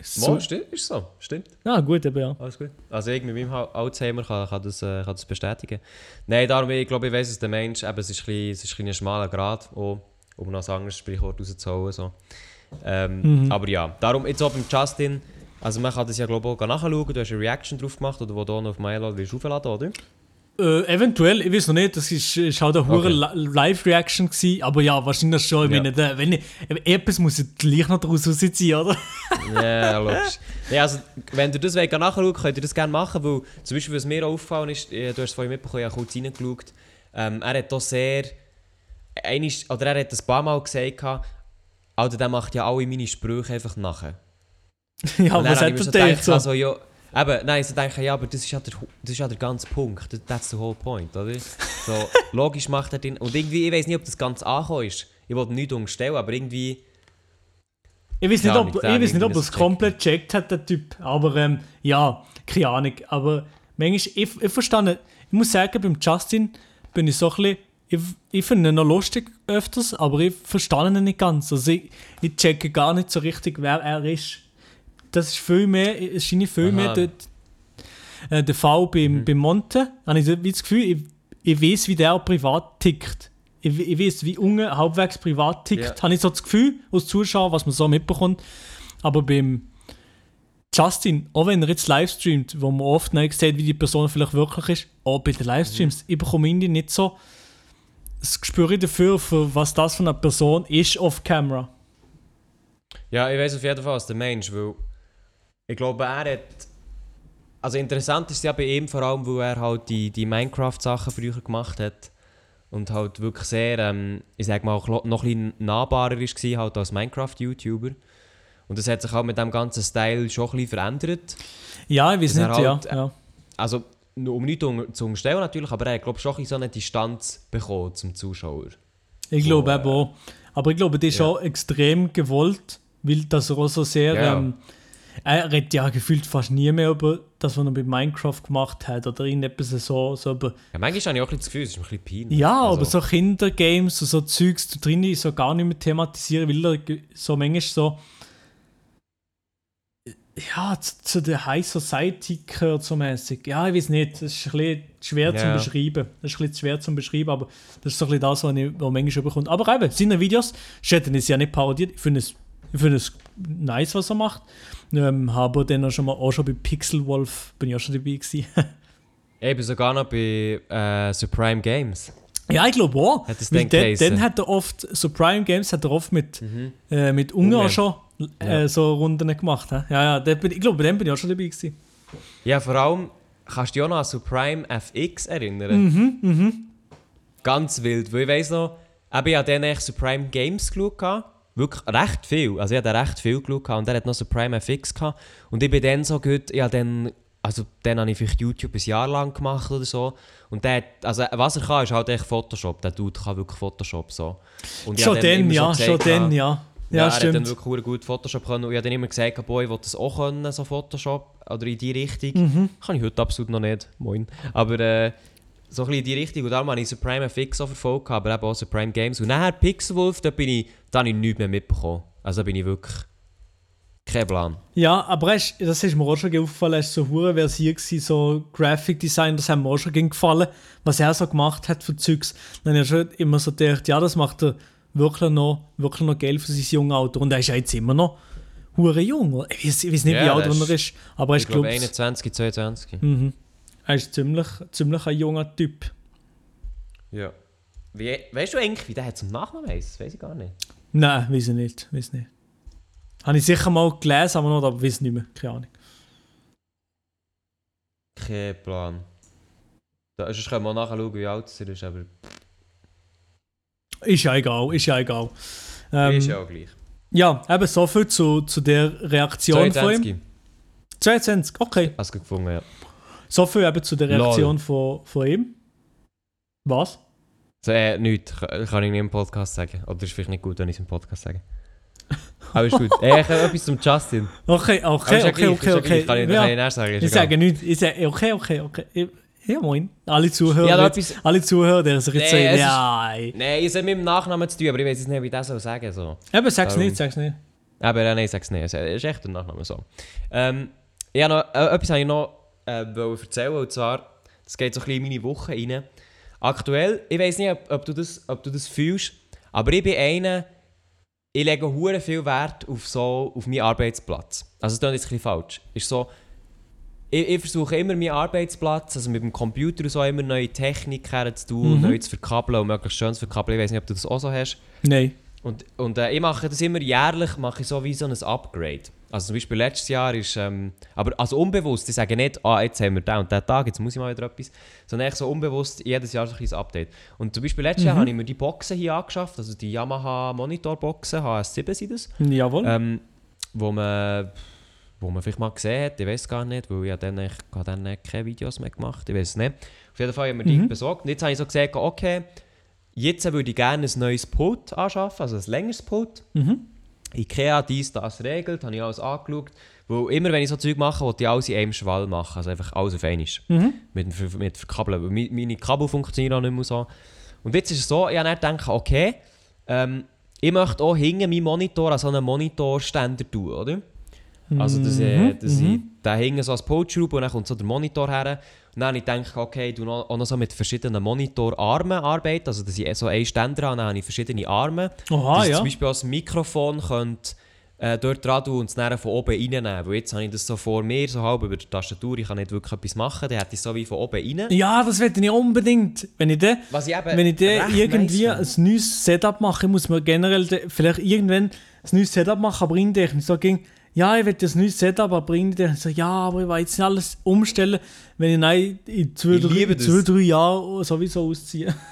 So. Mal, stimmt, ist so. Stimmt. Ja, gut, aber ja. Alles gut. Also ich mit meinem Al- Alzheimer kann, kann, das, äh, kann das bestätigen. Nein, darum, ich glaube, ich weiss, dass der Mensch, eben, es ist ein, bisschen, es ist ein, schmaler Grad, auch, um noch ein anderes Sprichwort rauszuholen. So. Ähm, Aber ja, darum, jetzt auch beim Justin, also man kann das ja glaube ich auch nachschauen, du hast eine Reaction drauf gemacht, oder wo du noch auf MyLord willst aufladen, oder? Äh, eventuell, ich weiß noch nicht, das ist, ist halt eine Okay. Li- Live-Reaction gewesen, aber ja, wahrscheinlich schon. Ich Ja. meine, da- wenn ich, etwas muss ja gleich noch daraus rausziehen, oder? Ja, logisch. [LAUGHS] ja, also, wenn du das wollt, nachschauen könnt ihr das gerne machen, weil zum Beispiel, was mir aufgefallen ist, äh, du hast es vorhin mitbekommen, ich habe kurz reingeschaut, ähm, er hat hier sehr, einmal, oder er hat ein paar Mal gesagt, Alter, der macht ja alle meine Sprüche einfach nachher. [LAUGHS] ja, dann was hat er gedacht? So? also, ja, eben, nein, so denke ich, ja, aber das ist ja der, das ist ja der ganze Punkt, That- that's the whole point, oder? So, [LAUGHS] logisch macht er den, und irgendwie, ich weiß nicht, ob das ganz angekommen ist, ich wollte nichts unterstellen, aber irgendwie, Ich weiß nicht, ob, ich weiß nicht, ob er es komplett checkt hat, der Typ. Aber ähm, ja, keine Ahnung. Aber manchmal, ich, ich verstehe, ich muss sagen, beim Justin bin ich so ein bisschen, ich, ich finde ihn noch lustig öfters, aber ich verstehe ihn nicht ganz. Also ich, ich checke gar nicht so richtig, wer er ist. Das ist viel mehr, es scheint viel Aha. mehr dort, äh, der Fall beim, beim Monte. Habe ich das Gefühl, ich, ich weiß, wie der privat tickt. Ich, ich weiß, wie Unge halbwegs privat tickt. Ja. Habe ich so das Gefühl, als Zuschauer, was man so mitbekommt. Aber beim Justin, auch wenn er jetzt livestreamt, wo man oft nicht sieht, wie die Person vielleicht wirklich ist, auch bei den Livestreams, ich bekomme irgendwie nicht so das Gespür dafür, für was das für eine Person ist off-camera. Ja, ich weiß auf jeden Fall, was der Mensch, weil ich glaube, er hat. Also interessant ist ja bei ihm vor allem, weil er halt die, die Minecraft-Sachen früher gemacht hat und halt wirklich sehr, ähm, ich sag mal, noch ein bisschen nahbarer gewesen, halt als Minecraft-YouTuber. Und das hat sich auch mit dem ganzen Style schon ein bisschen verändert. Ja, ich weiß nicht, halt, ja. ja. Also, um nichts zu unterstellen natürlich, aber er hat, glaube ich, schon ein so eine Distanz bekommen zum Zuschauer. Ich So, glaube äh, eben auch. Aber ich glaube, das ist ja. auch extrem gewollt, weil das auch so sehr. Ja, ja. Er redet ja gefühlt fast nie mehr über das, was er bei Minecraft gemacht hat oder irgendetwas so, so über. Ja, manchmal habe ich auch ein bisschen das Gefühl, es ist ein bisschen peinlich. Ja, also, aber so Kindergames und so Zeugs da drin so gar nicht mehr thematisieren, weil er so manchmal so. ja, zu, zu der High Society gehört so mäßig. Ja, ich weiß nicht, das ist ein bisschen schwer zu Ja. beschreiben. Das ist ein bisschen schwer zu beschreiben, aber das ist so ein bisschen das, was ich was manchmal bekommt. Aber eben, seine Videos, Shaden ist ja nicht parodiert. Ich finde es, ich finde es nice, was er macht. Ähm, habe dann auch schon mal auch schon bei Pixel Wolf bin ich auch schon dabei gewesen. [LAUGHS] Ich bin sogar noch bei äh, Supreme Games. ja, ich glaube auch. Hat dann, geheißen? dann hat er oft, so Prime Games hat er oft mit, äh, mit Ungarn Ungarn. schon äh, so Runden gemacht. hä? Ja, ja, bin, ich glaube, bei dem bin ich auch schon dabei gewesen. Ja, vor allem, kannst du dich auch noch an Supreme FX erinnern? Mhm, mhm. Ganz wild, weil ich weiss noch, ich habe dann echt Supreme Games geschaut. Wirklich recht viel. Also ich habe recht viel geschaut und er hat noch Supreme FX gehabt. Und ich bin dann so gut, habe dann, also dann habe ich vielleicht YouTube ein Jahr lang gemacht oder so. Und der, hat- also was er kann, ist halt echt Photoshop. Der Dude kann wirklich Photoshop so. Und Schon dann dann, ja, so schon gesagt, dann, ja, ja. Ja, Ja, er hat dann stimmt. wirklich gut Photoshop können. Und ich habe dann immer gesagt, boah, ich will das auch können, so Photoshop. Oder in die Richtung. Mhm. Kann ich heute absolut noch nicht. Moin. Aber äh, so ein bisschen in die Richtung. Und darum habe ich Supreme FX auch verfolgt, aber eben auch Supreme Games. Und nachher Pixelwolf, da bin ich, da habe ich nichts mehr mitbekommen. Also da bin ich wirklich... Kein Plan. Ja, aber weißt, das ist mir auch schon aufgefallen, er war so hure versiert, gewesen, so Graphic Design, das haben mir auch schon gefallen, was er so gemacht hat für Zeugs. Dann habe ich schon immer so gedacht, ja, das macht er wirklich noch, wirklich noch Geld für sein junges Alter. Und er ist ja jetzt immer noch hure jung. Ich weiß, ich weiß nicht, Ja, wie alt er ist- aber er Ich ist, glaube glaube ich, 21, 22. mhm. er ist ziemlich, ziemlich ein junger Typ. Ja. Wie, weißt du eigentlich, wie der zum Nachnamen heisst? Das weiß ich gar nicht. Nein, weiß ich nicht, weiß nicht. Habe ich sicher mal gelesen, aber noch, aber weiß nicht mehr, keine Ahnung. Kein Plan. Da, sonst können wir nachschauen, wie alt er ist, aber Ist ja egal, ist ja egal. Ähm, ist ja auch gleich. Ja, eben so viel zu, zu der Reaktion von ihm. 22. 22, okay. Hast du gefunden, ja. So viel eben zu der Lol. Reaktion von, von ihm. Was? So, äh, nichts. Kann, ich nicht im Podcast sagen. Oder ist vielleicht nicht gut, wenn ich es im Podcast sage. Aber ist gut. ich habe etwas zum Justin. Okay, okay, ja okay, gleich, okay, ja okay. Kann ich, Ja, kann ich näher sagen. ich sage nichts. Ich sage, okay, okay, okay. Ich- Ja, moin. Alle Zuhörer, Ja, etwas- alle Zuhörer, die sich jetzt Nee, sagen, ist- nein. Es hat mit dem Nachnamen zu tun, aber ich weiß jetzt nicht, wie ich das soll sagen so. Eben, sag's Darum. nicht, sag's nicht. Aber äh, nein, ich sag's nicht. Es ist echt ein Nachname so. Ähm, ich habe noch, äh, etwas habe ich noch äh, erzählen, und zwar, das geht so ein bisschen in meine Woche rein. Aktuell, ich weiß nicht, ob, ob, du das, ob du das fühlst, aber ich bin einer, ich lege hure viel Wert auf, so, auf meinen Arbeitsplatz. Also das klingt jetzt ein bisschen falsch. Ist so, ich, ich versuche immer meinen Arbeitsplatz, also mit dem Computer und so, immer neue Technik herzutun, neu zu verkabeln und möglichst schön zu verkabeln. Ich weiß nicht, ob du das auch so hast. Nein. Und, und äh, ich mache das immer jährlich, mache ich so wie so ein Upgrade. Also zum Beispiel letztes Jahr ist, ähm, aber also unbewusst, ich sage nicht, ah, jetzt haben wir den und den Tag, jetzt muss ich mal wieder etwas, sondern echt so unbewusst jedes Jahr so ein kleines Update. Und zum Beispiel letztes Jahr habe ich mir die Boxen hier angeschafft, also die Yamaha Monitorboxen, HS7 sind das, Jawohl. ähm, wo man wo man vielleicht mal gesehen hat, ich weiß gar nicht, weil ich dann, ich habe dann keine Videos mehr gemacht, ich weiß es nicht. Auf jeden Fall haben wir die besorgt und jetzt habe ich so gesagt, okay, jetzt würde ich gerne ein neues Pult anschaffen, also ein längeres Pult. Ikea, dies, das regelt, habe ich alles angeschaut. Weil immer wenn ich so Zeug mache, will ich alles in einem Schwall machen, also einfach alles auf einmal. Mit, dem Ver- mit Verkabeln, weil meine Kabel funktionieren auch nicht mehr so. Und jetzt ist es so, ich habe dann gedacht, okay, ähm, ich möchte auch hinten meinen Monitor an so einen Monitorständer tun, oder? Also, dass, ich, dass ich da hinten so als schraube und dann kommt so der Monitor her. Und dann habe ich gedacht, okay, tue noch, auch noch so mit verschiedenen Monitorarmen arbeiten, also dass ich so einen Ständer habe, dann habe ich verschiedene Arme. Oha, dass ja. zum Beispiel als Mikrofon könnte, äh, dort dran tun und es dann von oben reinnehmen. Weil jetzt habe ich das so vor mir, so halb über die Tastatur, ich kann nicht wirklich etwas machen, dann hätte ich so wie von oben rein. Ja, das will ich unbedingt. Wenn ich dann wenn ich irgendwie nice ein neues Setup mache, muss man generell vielleicht irgendwann ein neues Setup machen, aber denke ich so ging, ja, ich will das neues Setup, denke ich so, ja, aber ich will jetzt nicht alles umstellen, wenn ich nein, in zwei, Ich drei, zwei, drei Jahren sowieso ausziehe. [LAUGHS]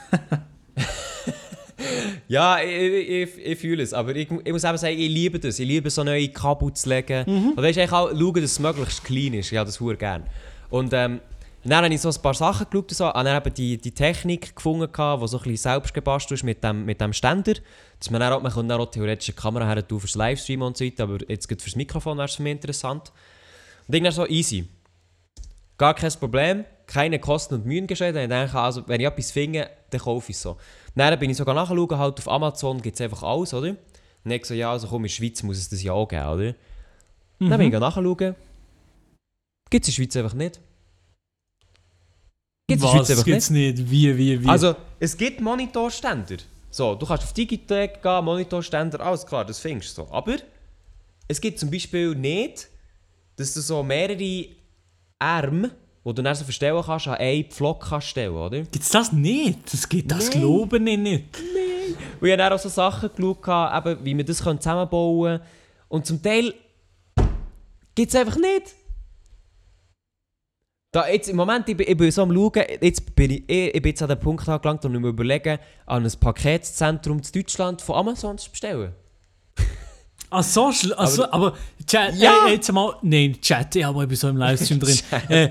Ja, ich, ich, ich, ich fühle es. Aber ich, ich muss eben sagen, ich liebe das. Ich liebe so neue Kabel zu legen. Und weißt, eigentlich auch schauen, dass es möglichst klein ist. Ich habe das sehr gerne. Und ähm, dann habe ich so ein paar Sachen geschaut. und So. Und dann eben die, die Technik gefunden, die so ein bisschen selbst gebastelt ist mit dem, mit dem Ständer. Dass man dann auch, man kann dann auch theoretisch eine Kamera her fürs Livestream und so weiter. Aber jetzt gerade fürs Mikrofon wäre es für mich interessant. Und ich so, easy. Gar kein Problem, keine Kosten und Mühen gescheut. Ich denke, also, wenn ich etwas finde, dann kaufe ich es so. Dann bin ich sogar nachschauen, halt auf Amazon gibt es einfach alles, oder? Und ich so, ja, also komm, in der Schweiz muss es das ja auch geben, oder? Dann bin ich nachschauen. Gibt es in der Schweiz einfach nicht. Gibt es in der Schweiz Was einfach gibt's nicht? Wie, wie, wie? Also, es gibt Monitorständer. So, du kannst auf Digitec gehen, Monitorständer, alles klar, das findest du so. Aber es gibt zum Beispiel nicht, dass du so mehrere Arme, die du dann so verstellen kannst, an einen Pflock kannst stellen, oder? Gibt's das nicht? Das geht, das Nein. glaube ich nicht. Und ich habe dann auch so Sachen geschaut, eben, wie wir das zusammenbauen können. Und zum Teil gibt es einfach nicht. Da jetzt, Im Moment, ich bin, ich bin so am Schauen, jetzt bin ich, ich, ich bin jetzt an den Punkt angelangt, wo ich mir überlege, an ein Paketzentrum in Deutschland von Amazon zu bestellen. [LAUGHS] Ach so, ach so, aber, Chat, Ja. äh, jetzt mal, nein, Chat, ich bin so im Livestream drin. [LAUGHS] Äh,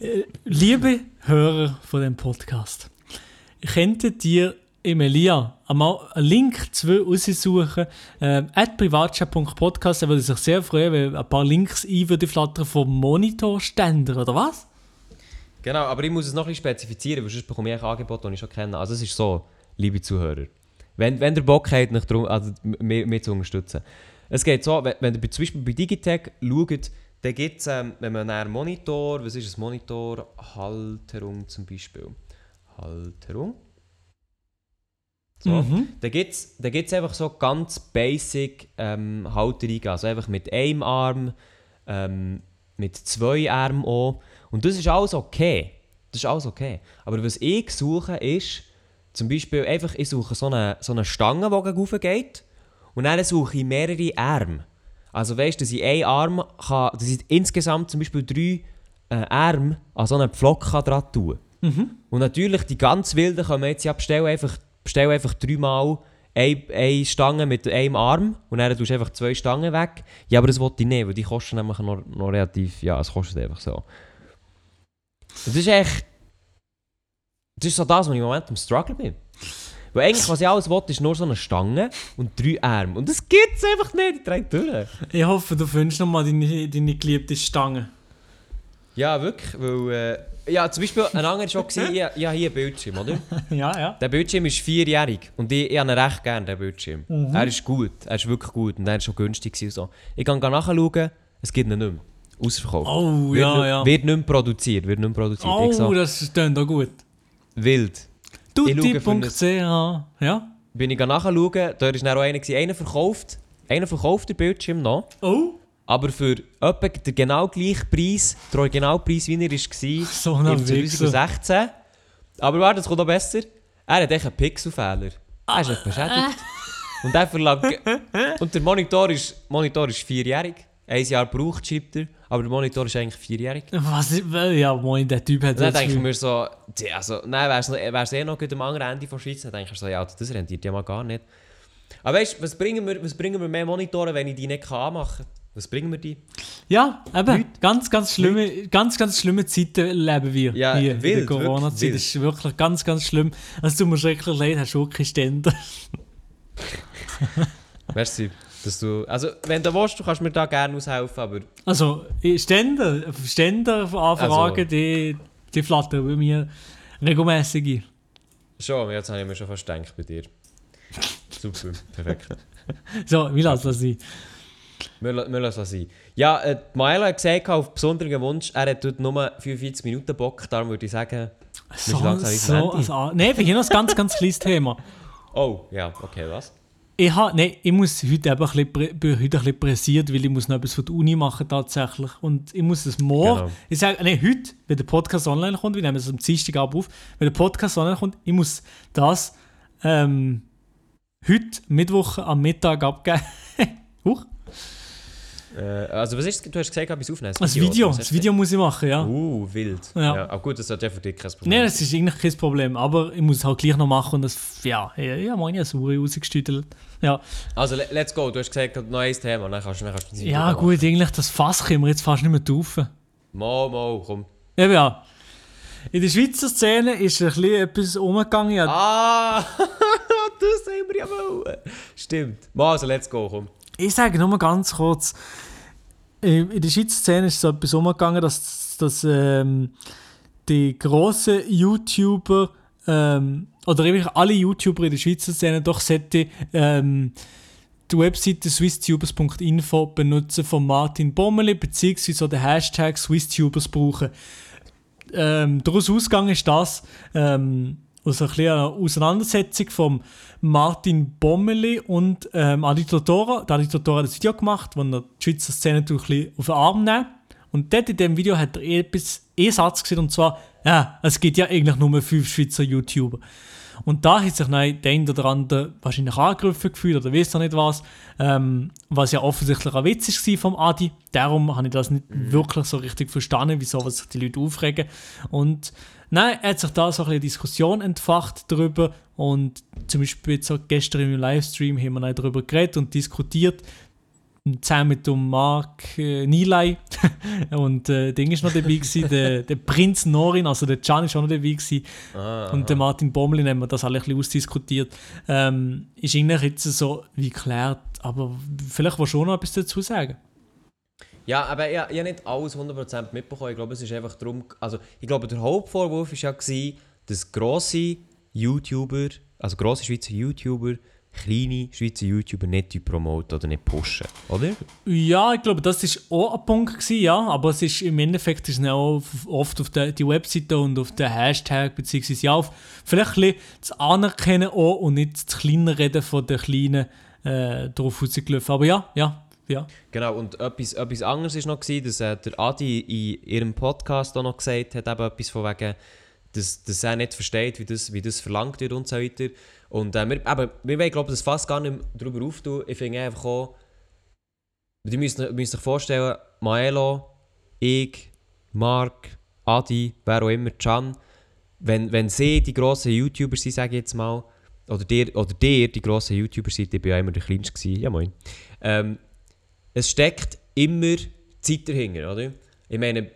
äh, liebe Hörer von dem Podcast, könntet ihr im Elia einmal einen Link zu raussuchen, äh, at privatchat.podcast, da würde ich sich sehr freuen, weil ein paar Links ein würde flattern vom Monitorständer, oder was? Genau, aber ich muss es noch ein bisschen spezifizieren, weil sonst bekomme ich ein Angebot, das ich schon kenne. Also es ist so, liebe Zuhörer, wenn, wenn ihr Bock habt, mich drum, also, mich, mich zu unterstützen. Es geht so, wenn, wenn ihr zum Beispiel bei Digitec schaut, dann gibt es, ähm, wenn man einen Monitor, was ist ein Monitor? Halterung zum Beispiel. Halterung. So. Mhm. Da gibt es da gibt's einfach so ganz basic ähm, Halterungen, also einfach mit einem Arm, ähm, mit zwei Armen auch. Und das ist alles okay. Das ist alles okay. Aber was ich suche ist, zum Beispiel einfach, ich suche so eine, so eine Stange, die gegen rauf geht und dann suche ich mehrere Arme. Also weißt du, dass ich einen Arm kann, dass ich insgesamt zum Beispiel drei äh, Arme an so einen Pflock kann dran tun Und natürlich, die ganz Wilden können jetzt ja bestellen, einfach, bestellen einfach dreimal eine, eine Stange mit einem Arm und dann tust du einfach zwei Stangen weg. Ja, aber das wollte ich nicht, weil die kosten nämlich noch, noch relativ, ja, es kostet einfach so. Das ist echt, das ist so das, was ich im Moment am Struggle bin. Weil eigentlich, was ich alles will, ist nur so eine Stange und drei Arme. Und das gibt es einfach nicht, die drei durch. Ich hoffe, du findest nochmal deine, deine geliebte Stange. Ja, wirklich, weil, äh, ja, zum Beispiel, ein anderer schon, ich, ich habe hier einen Bildschirm, oder? [LAUGHS] ja, ja. Der Bildschirm ist vierjährig und ich, ich habe ihn recht gerne, den Bildschirm. Er ist gut, er ist wirklich gut und er ist schon günstig und so. Ich kann nachschauen, es gibt ihn nicht mehr. Ausverkauft. Oh, wird, ja, nicht- ja. wird nicht mehr produziert, wird nicht mehr produziert. Oh, so, das klingt auch gut. wild. Tutti.ch, ja. Bin ich nachschauen, da ist dann auch einer, einer verkauft, einer verkauft den Bildschirm noch, Oh, aber für etwa den genau gleichen Preis, den Originalpreis, wie er war, so im Wichser. 2016. Aber warte, es kommt noch besser. Er hat echt einen Pixelfehler. Er ist beschädigt. Und er verlangt... Und der Monitor ist, Monitor ist vierjährig. Ein Jahr braucht, schreibt er. Aber der Monitor ist eigentlich vierjährig. Was, ja, moin, der Typ hat dann denke ich mir so... Also, nein, wäre es eh noch gut am anderen Ende von Schweiz, dann denke ich so, ja, das rentiert ja mal gar nicht. Aber weißt du, was bringen wir, was bringen wir mehr Monitore, wenn ich die nicht kann anmachen kann? Was bringen wir die? Ja, eben, Leute- ganz, ganz schlimme, ganz, ganz schlimme Zeiten leben wir Ja, hier in der wild, Corona-Zeit. wirklich Das ist wirklich ganz, ganz schlimm. Es tut mir schrecklich leid, hast du auch keine Ständer. Merci, dass du... Also, wenn du willst, du kannst mir da gerne aushelfen, aber... Also, Ständer, Ständer-Anfragen, Also- die, die flattern bei mir regelmäßig ein. Schon, jetzt habe ich mir schon fast gedacht bei dir. Super, perfekt. [LAUGHS] So, wie lassen das sein? Wir, la- wir lassen es sein. Ja, äh, Maela hat gesagt, auf besonderen Wunsch, er hat dort nur 45 Minuten Bock, darum würde ich sagen... So, so, Handy. also, Nein, wir haben noch ein ganz, ganz kleines Thema. Oh, ja, okay, was? Ich, ha, nee, ich muss heute eben ein bisschen, bin heute ein bisschen pressiert, weil ich muss noch etwas für die Uni machen tatsächlich. Und ich muss es morgen, Genau. ich sage, nee, heute, wenn der Podcast online kommt, wir nehmen es am Dienstagabend auf, wenn der Podcast online kommt, ich muss das ähm, heute, Mittwoch am Mittag abgeben. [LAUGHS] Huch, also was ist Du hast gesagt, etwas aufnehmen. das Video, das hast du Video muss ich machen, ja. Uh, wild. Ja. Ja. aber gut, das ist ja für dich kein Problem. Nein, das ist eigentlich kein Problem, aber ich muss es halt gleich noch machen und das, ja, ja, ja meine ich Sauer rausgestütelt. Ja, Also, le- let's go. Du hast gesagt, ein Thema, dann kannst du, dann kannst du das ja Video gut, eigentlich das Fass können wir jetzt fast nicht mehr taufen. machen. Mal, mal, komm. Eben ja. In der Schweizer Szene ist ein bisschen etwas umgegangen. Ah, [LAUGHS] das haben wir ja wollen. Stimmt. Mal, also, let's go, komm. Ich sage nur mal ganz kurz. In der Schweizer Szene ist so etwas umgegangen, dass, dass ähm, die grossen YouTuber ähm, oder eigentlich alle YouTuber in der Schweizer Szene doch sollte, ähm, die Webseite swisstubers.info benutzen von Martin Bommeli, beziehungsweise den Hashtag SwissTubers brauchen. Ähm, daraus Ausgang ist das, ähm, aus einer kleinen Auseinandersetzung von Martin Bommeli und ähm, Adi Totora. Der Adi Totora hat ein Video gemacht, wo er die Schweizer Szene ein bisschen auf den Arm nimmt. Und dort in diesem Video hat er etwas, einen Satz gesehen, und zwar, ja, es gibt ja eigentlich nur fünf Schweizer YouTuber. Und da hat sich dann der eine oder andere wahrscheinlich angegriffen gefühlt oder weiß noch nicht was, ähm, was ja offensichtlich ein Witz war vom Adi. Darum habe ich das nicht mhm. wirklich so richtig verstanden, wieso sich die Leute aufregen. Und nein, hat sich da so eine Diskussion entfacht darüber und zum Beispiel jetzt gestern im Livestream haben wir darüber geredet und diskutiert, zusammen mit dem Mark äh, Nilay [LAUGHS] und äh, Ding ist noch dabei gewesen, der, der Prinz Norin, also der Can ist auch noch dabei gewesen ah, und der Martin Bommelin haben wir das alle ein bisschen ausdiskutiert. Ähm, ist eigentlich jetzt so wie geklärt, aber vielleicht willst du schon noch etwas dazu sagen. Ja, aber ich, ich habe nicht alles 100% mitbekommen. Ich glaube, es ist einfach darum, also ich glaube, der Hauptvorwurf war ja, dass grosse YouTuber, also grosse Schweizer YouTuber, kleine Schweizer YouTuber nicht promoten oder nicht pushen, oder? Ja, ich glaube, das war auch ein Punkt, gewesen, ja. Aber es ist, im Endeffekt ist es auch oft auf der die Webseite und auf den Hashtag, beziehungsweise ja, auf vielleicht ein das Anerkennen auch und nicht das Kleinreden von den Kleinen äh, drauf rausgelaufen. Aber ja, ja. Ja. Genau, und etwas, etwas anderes war noch, gewesen, dass äh, der Adi in ihrem Podcast auch noch gesagt hat, eben etwas von wegen, dass, dass er nicht versteht, wie das, wie das verlangt wird und so weiter. Und äh, wir, aber wir wollen, glaube das fast gar nicht darüber auftun. Ich finde einfach auch, die müssen, müssen vorstellen, Maelo, ich, Mark, Adi, wer auch immer, Can, wenn, wenn sie die grossen YouTuber sind, sage ich jetzt mal, oder der, oder der die grossen YouTuber sind, ich war ja immer der Kleinste, ja moin, ähm, es steckt immer Zeit dahinter, oder? Ich meine,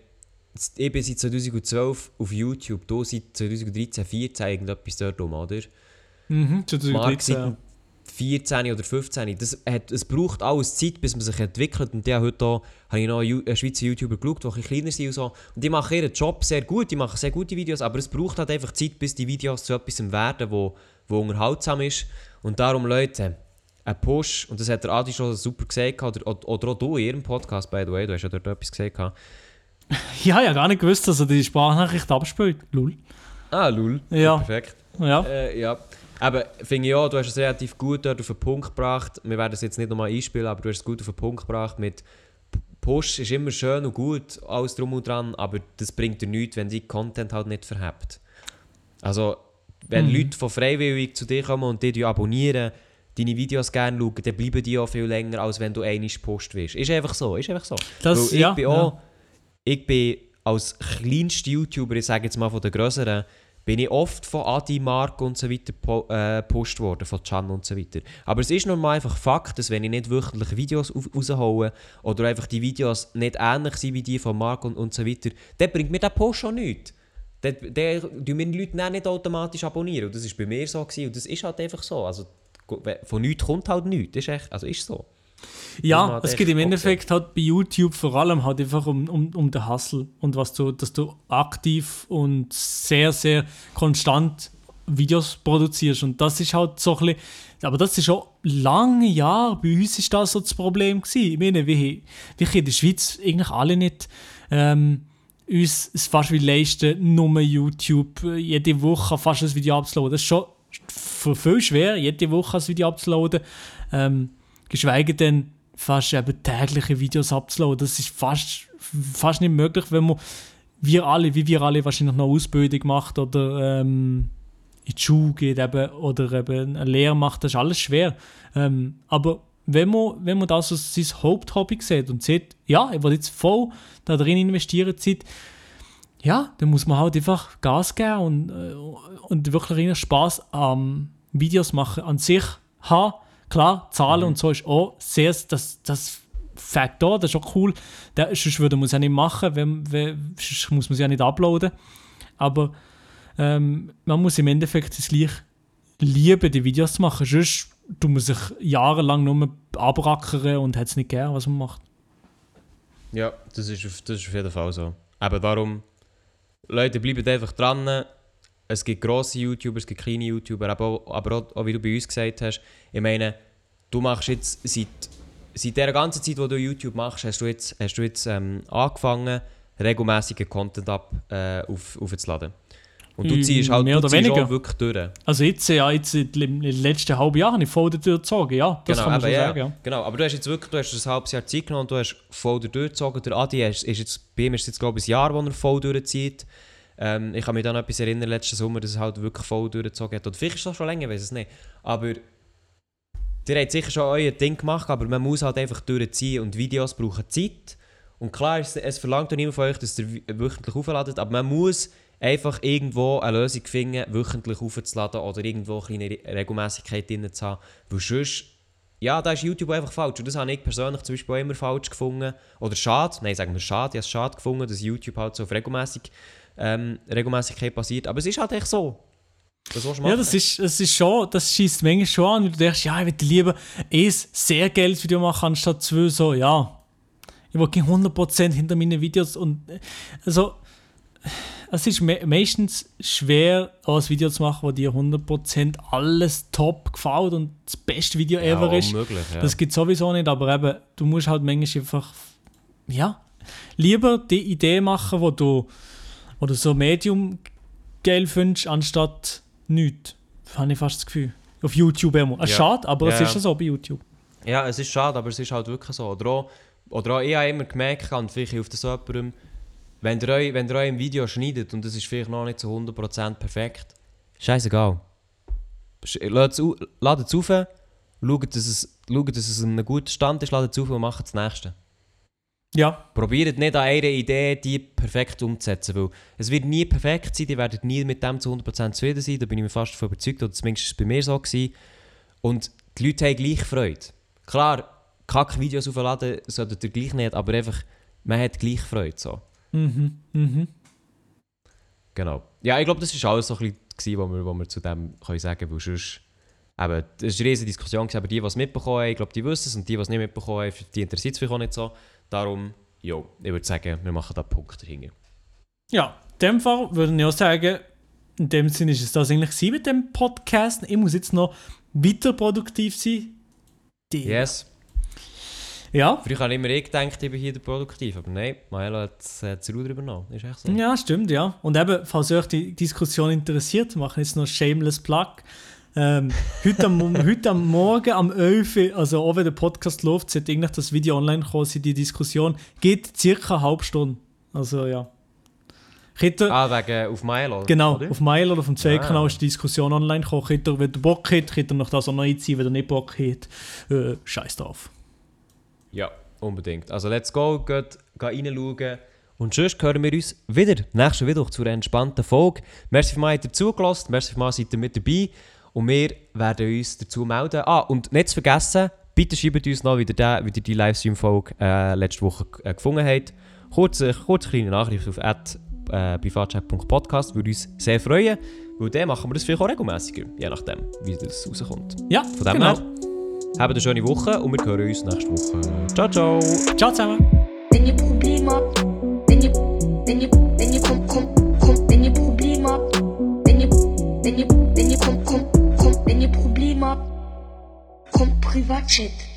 ich bin seit 2012 auf YouTube, du seit 2013, 2014 irgendetwas dort um, oder? Mhm, 2013, Mark 14 oder 15. Das hat, es braucht alles Zeit, bis man sich entwickelt. Und ja, heute auch, habe ich noch einen Schweizer YouTuber geschaut, die ein kleiner sind und so. Und die machen ihren Job sehr gut, die machen sehr gute Videos, aber es braucht halt einfach Zeit, bis die Videos zu etwas werden, wo, wo unterhaltsam ist. Und darum, Leute, ein Push, und das hat der Adi schon super gesagt, oder, oder auch du in ihrem Podcast, by the way, du hast ja dort etwas gesagt. [LAUGHS] ja, ja, gar nicht gewusst, dass er die Sprachnachricht abspielt. Lul. Ah, Lul. Ja. Perfekt. Ja. Äh, ja. Aber finde ich auch, du hast es relativ gut dort auf den Punkt gebracht. Wir werden es jetzt nicht nochmal einspielen, aber du hast es gut auf den Punkt gebracht mit Push ist immer schön und gut, alles drum und dran, aber das bringt dir nichts, wenn die Content halt nicht verhebt. Also, wenn mhm. Leute von freiwillig zu dir kommen und dich abonnieren, deine Videos gerne schauen, dann bleiben die auch viel länger, als wenn du einmal Post willst. Ist einfach so, ist einfach so. Das, ich, ja, bin auch, ja. Ich bin als kleinster YouTuber, ich sage jetzt mal von den größeren, bin ich oft von Adi, Mark und so weiter gepostet äh, worden, von Can und so weiter. Aber es ist normal einfach Fakt, dass wenn ich nicht wöchentlich Videos raushaue oder einfach die Videos nicht ähnlich sind wie die von Mark und, und so weiter, dann bringt mir der Post schon nichts. Dann, tun mir die Leute nicht automatisch abonnieren. Und das war bei mir so. Gewesen. Und das ist halt einfach so. Also, von nichts kommt halt nichts. Das ist echt, also ist so. Ja, es geht im Endeffekt halt bei YouTube vor allem halt einfach um, um, um den Hustle und was du, dass du aktiv und sehr, sehr konstant Videos produzierst. Und das ist halt so ein bisschen, aber das ist schon lange Jahre, bei uns ist das so das Problem gewesen. Ich meine, wir, wir in der Schweiz eigentlich alle nicht ähm, uns es fast wie leisten, nur YouTube jede Woche fast ein Video abzuladen. Das ist schon viel schwer, jede Woche ein Video abzuladen. Ähm, geschweige denn fast eben tägliche Videos abzuladen. Das ist fast, fast nicht möglich, wenn man, wir alle, wie wir alle wahrscheinlich noch Ausbildung macht oder ähm, in die Schule geht eben, oder eben eine Lehre macht, das ist alles schwer. Ähm, aber wenn man, wenn man das als sein Haupthobby sieht und sieht, ja, ich will jetzt voll da drin investieren, Zeit, ja, dann muss man halt einfach Gas geben und, äh, und wirklich Spaß am Videos machen an sich haben Klar, Zahlen mhm. und so ist auch sehr, das, das Fakt da, das ist auch cool. Der, sonst würde man es ja nicht machen, wenn, wenn, sonst muss man es ja nicht uploaden. Aber ähm, man muss im Endeffekt es gleich lieben, die Videos zu machen. Sonst tut man sich jahrelang nur abrackern und hat es nicht gern, was man macht. Ja, das ist, das ist auf jeden Fall so. Aber darum, Leute, bleiben einfach dran es gibt grosse YouTuber, es gibt kleine YouTuber, aber auch, aber auch, auch wie du bei uns gesagt hast, ich meine, du machst jetzt seit, seit der ganzen Zeit, wo du YouTube machst, hast du jetzt, hast du jetzt ähm, angefangen, regelmäßigen Content ab, äh, auf, aufzuladen. Und du Mm, ziehst halt mehr du ziehst weniger. wirklich durch. Also jetzt, ja, jetzt im letzten halben Jahr habe ich voll durchgezogen, ja. Das kann man schon ja, sagen, ja. Genau, aber du hast jetzt wirklich du hast ein halbes Jahr Zeit genommen und du hast voll durchgezogen. Der Adi ist, ist jetzt, bei ihm ist jetzt glaube ich ein Jahr, wo er voll durchzieht. Ähm, ich kann mich dann an etwas erinnern, letzten Sommer, dass er halt wirklich voll durchgezogen hat. Oder vielleicht ist es auch schon länger, weiß es nicht. Aber ihr habt sicher schon euer Ding gemacht, aber man muss halt einfach durchziehen und Videos brauchen Zeit. Und klar, es, es verlangt auch niemand von euch, dass ihr wöchentlich aufladet, aber man muss einfach irgendwo eine Lösung finden, wöchentlich aufzuladen oder irgendwo eine kleine Re- Regelmäßigkeit drin zu haben. Weil sonst, ja, da ist YouTube einfach falsch. Und das habe ich persönlich zum Beispiel auch immer falsch gefunden. Oder schade, nein, sagen wir schade, ich habe es schade gefunden, dass YouTube halt so auf Regelmäßig, ähm, Regelmäßigkeit basiert. Aber es ist halt echt so. Das Ja, das ist, das ist schon, das schießt manchmal schon an, weil du denkst, ja, ich würde lieber ein sehr geiles Video machen, anstatt zwei so, ja. Ich will kein 100% hinter meinen Videos und, also, es ist me meistens schwer, ein Video zu machen, wo dir 100% alles top gefällt und das beste Video ja, ever ist. ja. Das gibt sowieso nicht, aber eben, du musst halt manchmal einfach, ja, lieber die Idee machen, wo du, du so Medium geil findest, anstatt nichts. Habe ich fast das Gefühl. Auf YouTube immer. Es Ja. schade, aber es Ja. ist ja so bei YouTube. Ja, es ist schade, aber es ist halt wirklich so. Oder auch, oder auch ich habe immer gemerkt, und vielleicht hilft das jemandem, wenn ihr, euch, wenn ihr euch im Video schneidet und es ist vielleicht noch nicht zu 100% perfekt, scheißegal. Es Ladet es auf, schaut, dass es, schaut, dass es in einem guten Stand ist, ladet es auf und macht das nächste. Ja, Probiert nicht an einer Idee, die perfekt umzusetzen, weil es wird nie perfekt sein, die werden nie mit dem zu 100% zufrieden sein, da bin ich mir fast davon überzeugt, oder zumindest war es bei mir so. Gewesen. Und die Leute haben gleich Freude. Klar, Kack-Videos aufladen solltet ihr gleich nicht, aber einfach, man hat gleich Freude. So. mhm, mhm. Genau. Ja, ich glaube, das war alles so ein bisschen, was wir, was wir zu dem können sagen können, weil sonst, eben, es war eine riesige Diskussion, gewesen, aber die, die es mitbekommen haben, ich glaube, die wissen es, und die, die es nicht mitbekommen haben, die interessiert es vielleicht auch nicht so. Darum, ja, ich würde sagen, wir machen da Punkt dahinter. Ja, in dem Fall würde ich auch sagen, in dem Sinne ist es das eigentlich mit dem Podcast. Ich muss jetzt noch weiter produktiv sein. Die- Yes. Ja, Früher habe ich immer ich gedacht, ich bin hier der Produktiv, aber nein, Maelo hat das äh, das Ruder übernommen. Ist echt so. Ja, stimmt, ja. Und eben, falls euch die Diskussion interessiert, machen jetzt noch Shameless Plug. Ähm, heute, am, [LAUGHS] heute am Morgen am 11 Uhr, also auch wenn der Podcast läuft, sollte eigentlich das Video online kommen, sein, die Diskussion geht circa eine halbe Stunde. Also ja. Könnt ihr, Ah, wegen auf Maelo? genau, oder? auf Mail oder auf dem Zweitkanal Ah. ist die Diskussion online gekommen. Könnt ihr, wenn ihr Bock habt, könnt ihr noch das auch noch einziehen, wenn ihr nicht Bock habt. Äh, Scheiß drauf. Ja, unbedingt. Also let's go, geht, geht reinschauen. Und sonst hören wir uns wieder nächsten Mittwoch zu einer entspannten Folge. Merci für mal zugelassen, merci für mal seid ihr mit dabei. Und wir werden uns dazu melden. Ah, und nicht zu vergessen, bitte schreibt uns noch, wie ihr, den, wie ihr die Livestream-Folge äh, letzte Woche äh, gefunden habt. Kurz, äh, kurz kleine Nachricht auf at, äh, privatchat.podcast würde uns sehr freuen, weil dann machen wir das vielleicht auch regelmäßiger, je nachdem, wie das rauskommt. Ja, Von dem genau. her, habt eine schöne Woche und wir hören uns nächste Woche. Ciao, ciao! Ciao zusammen. Wenn ihr,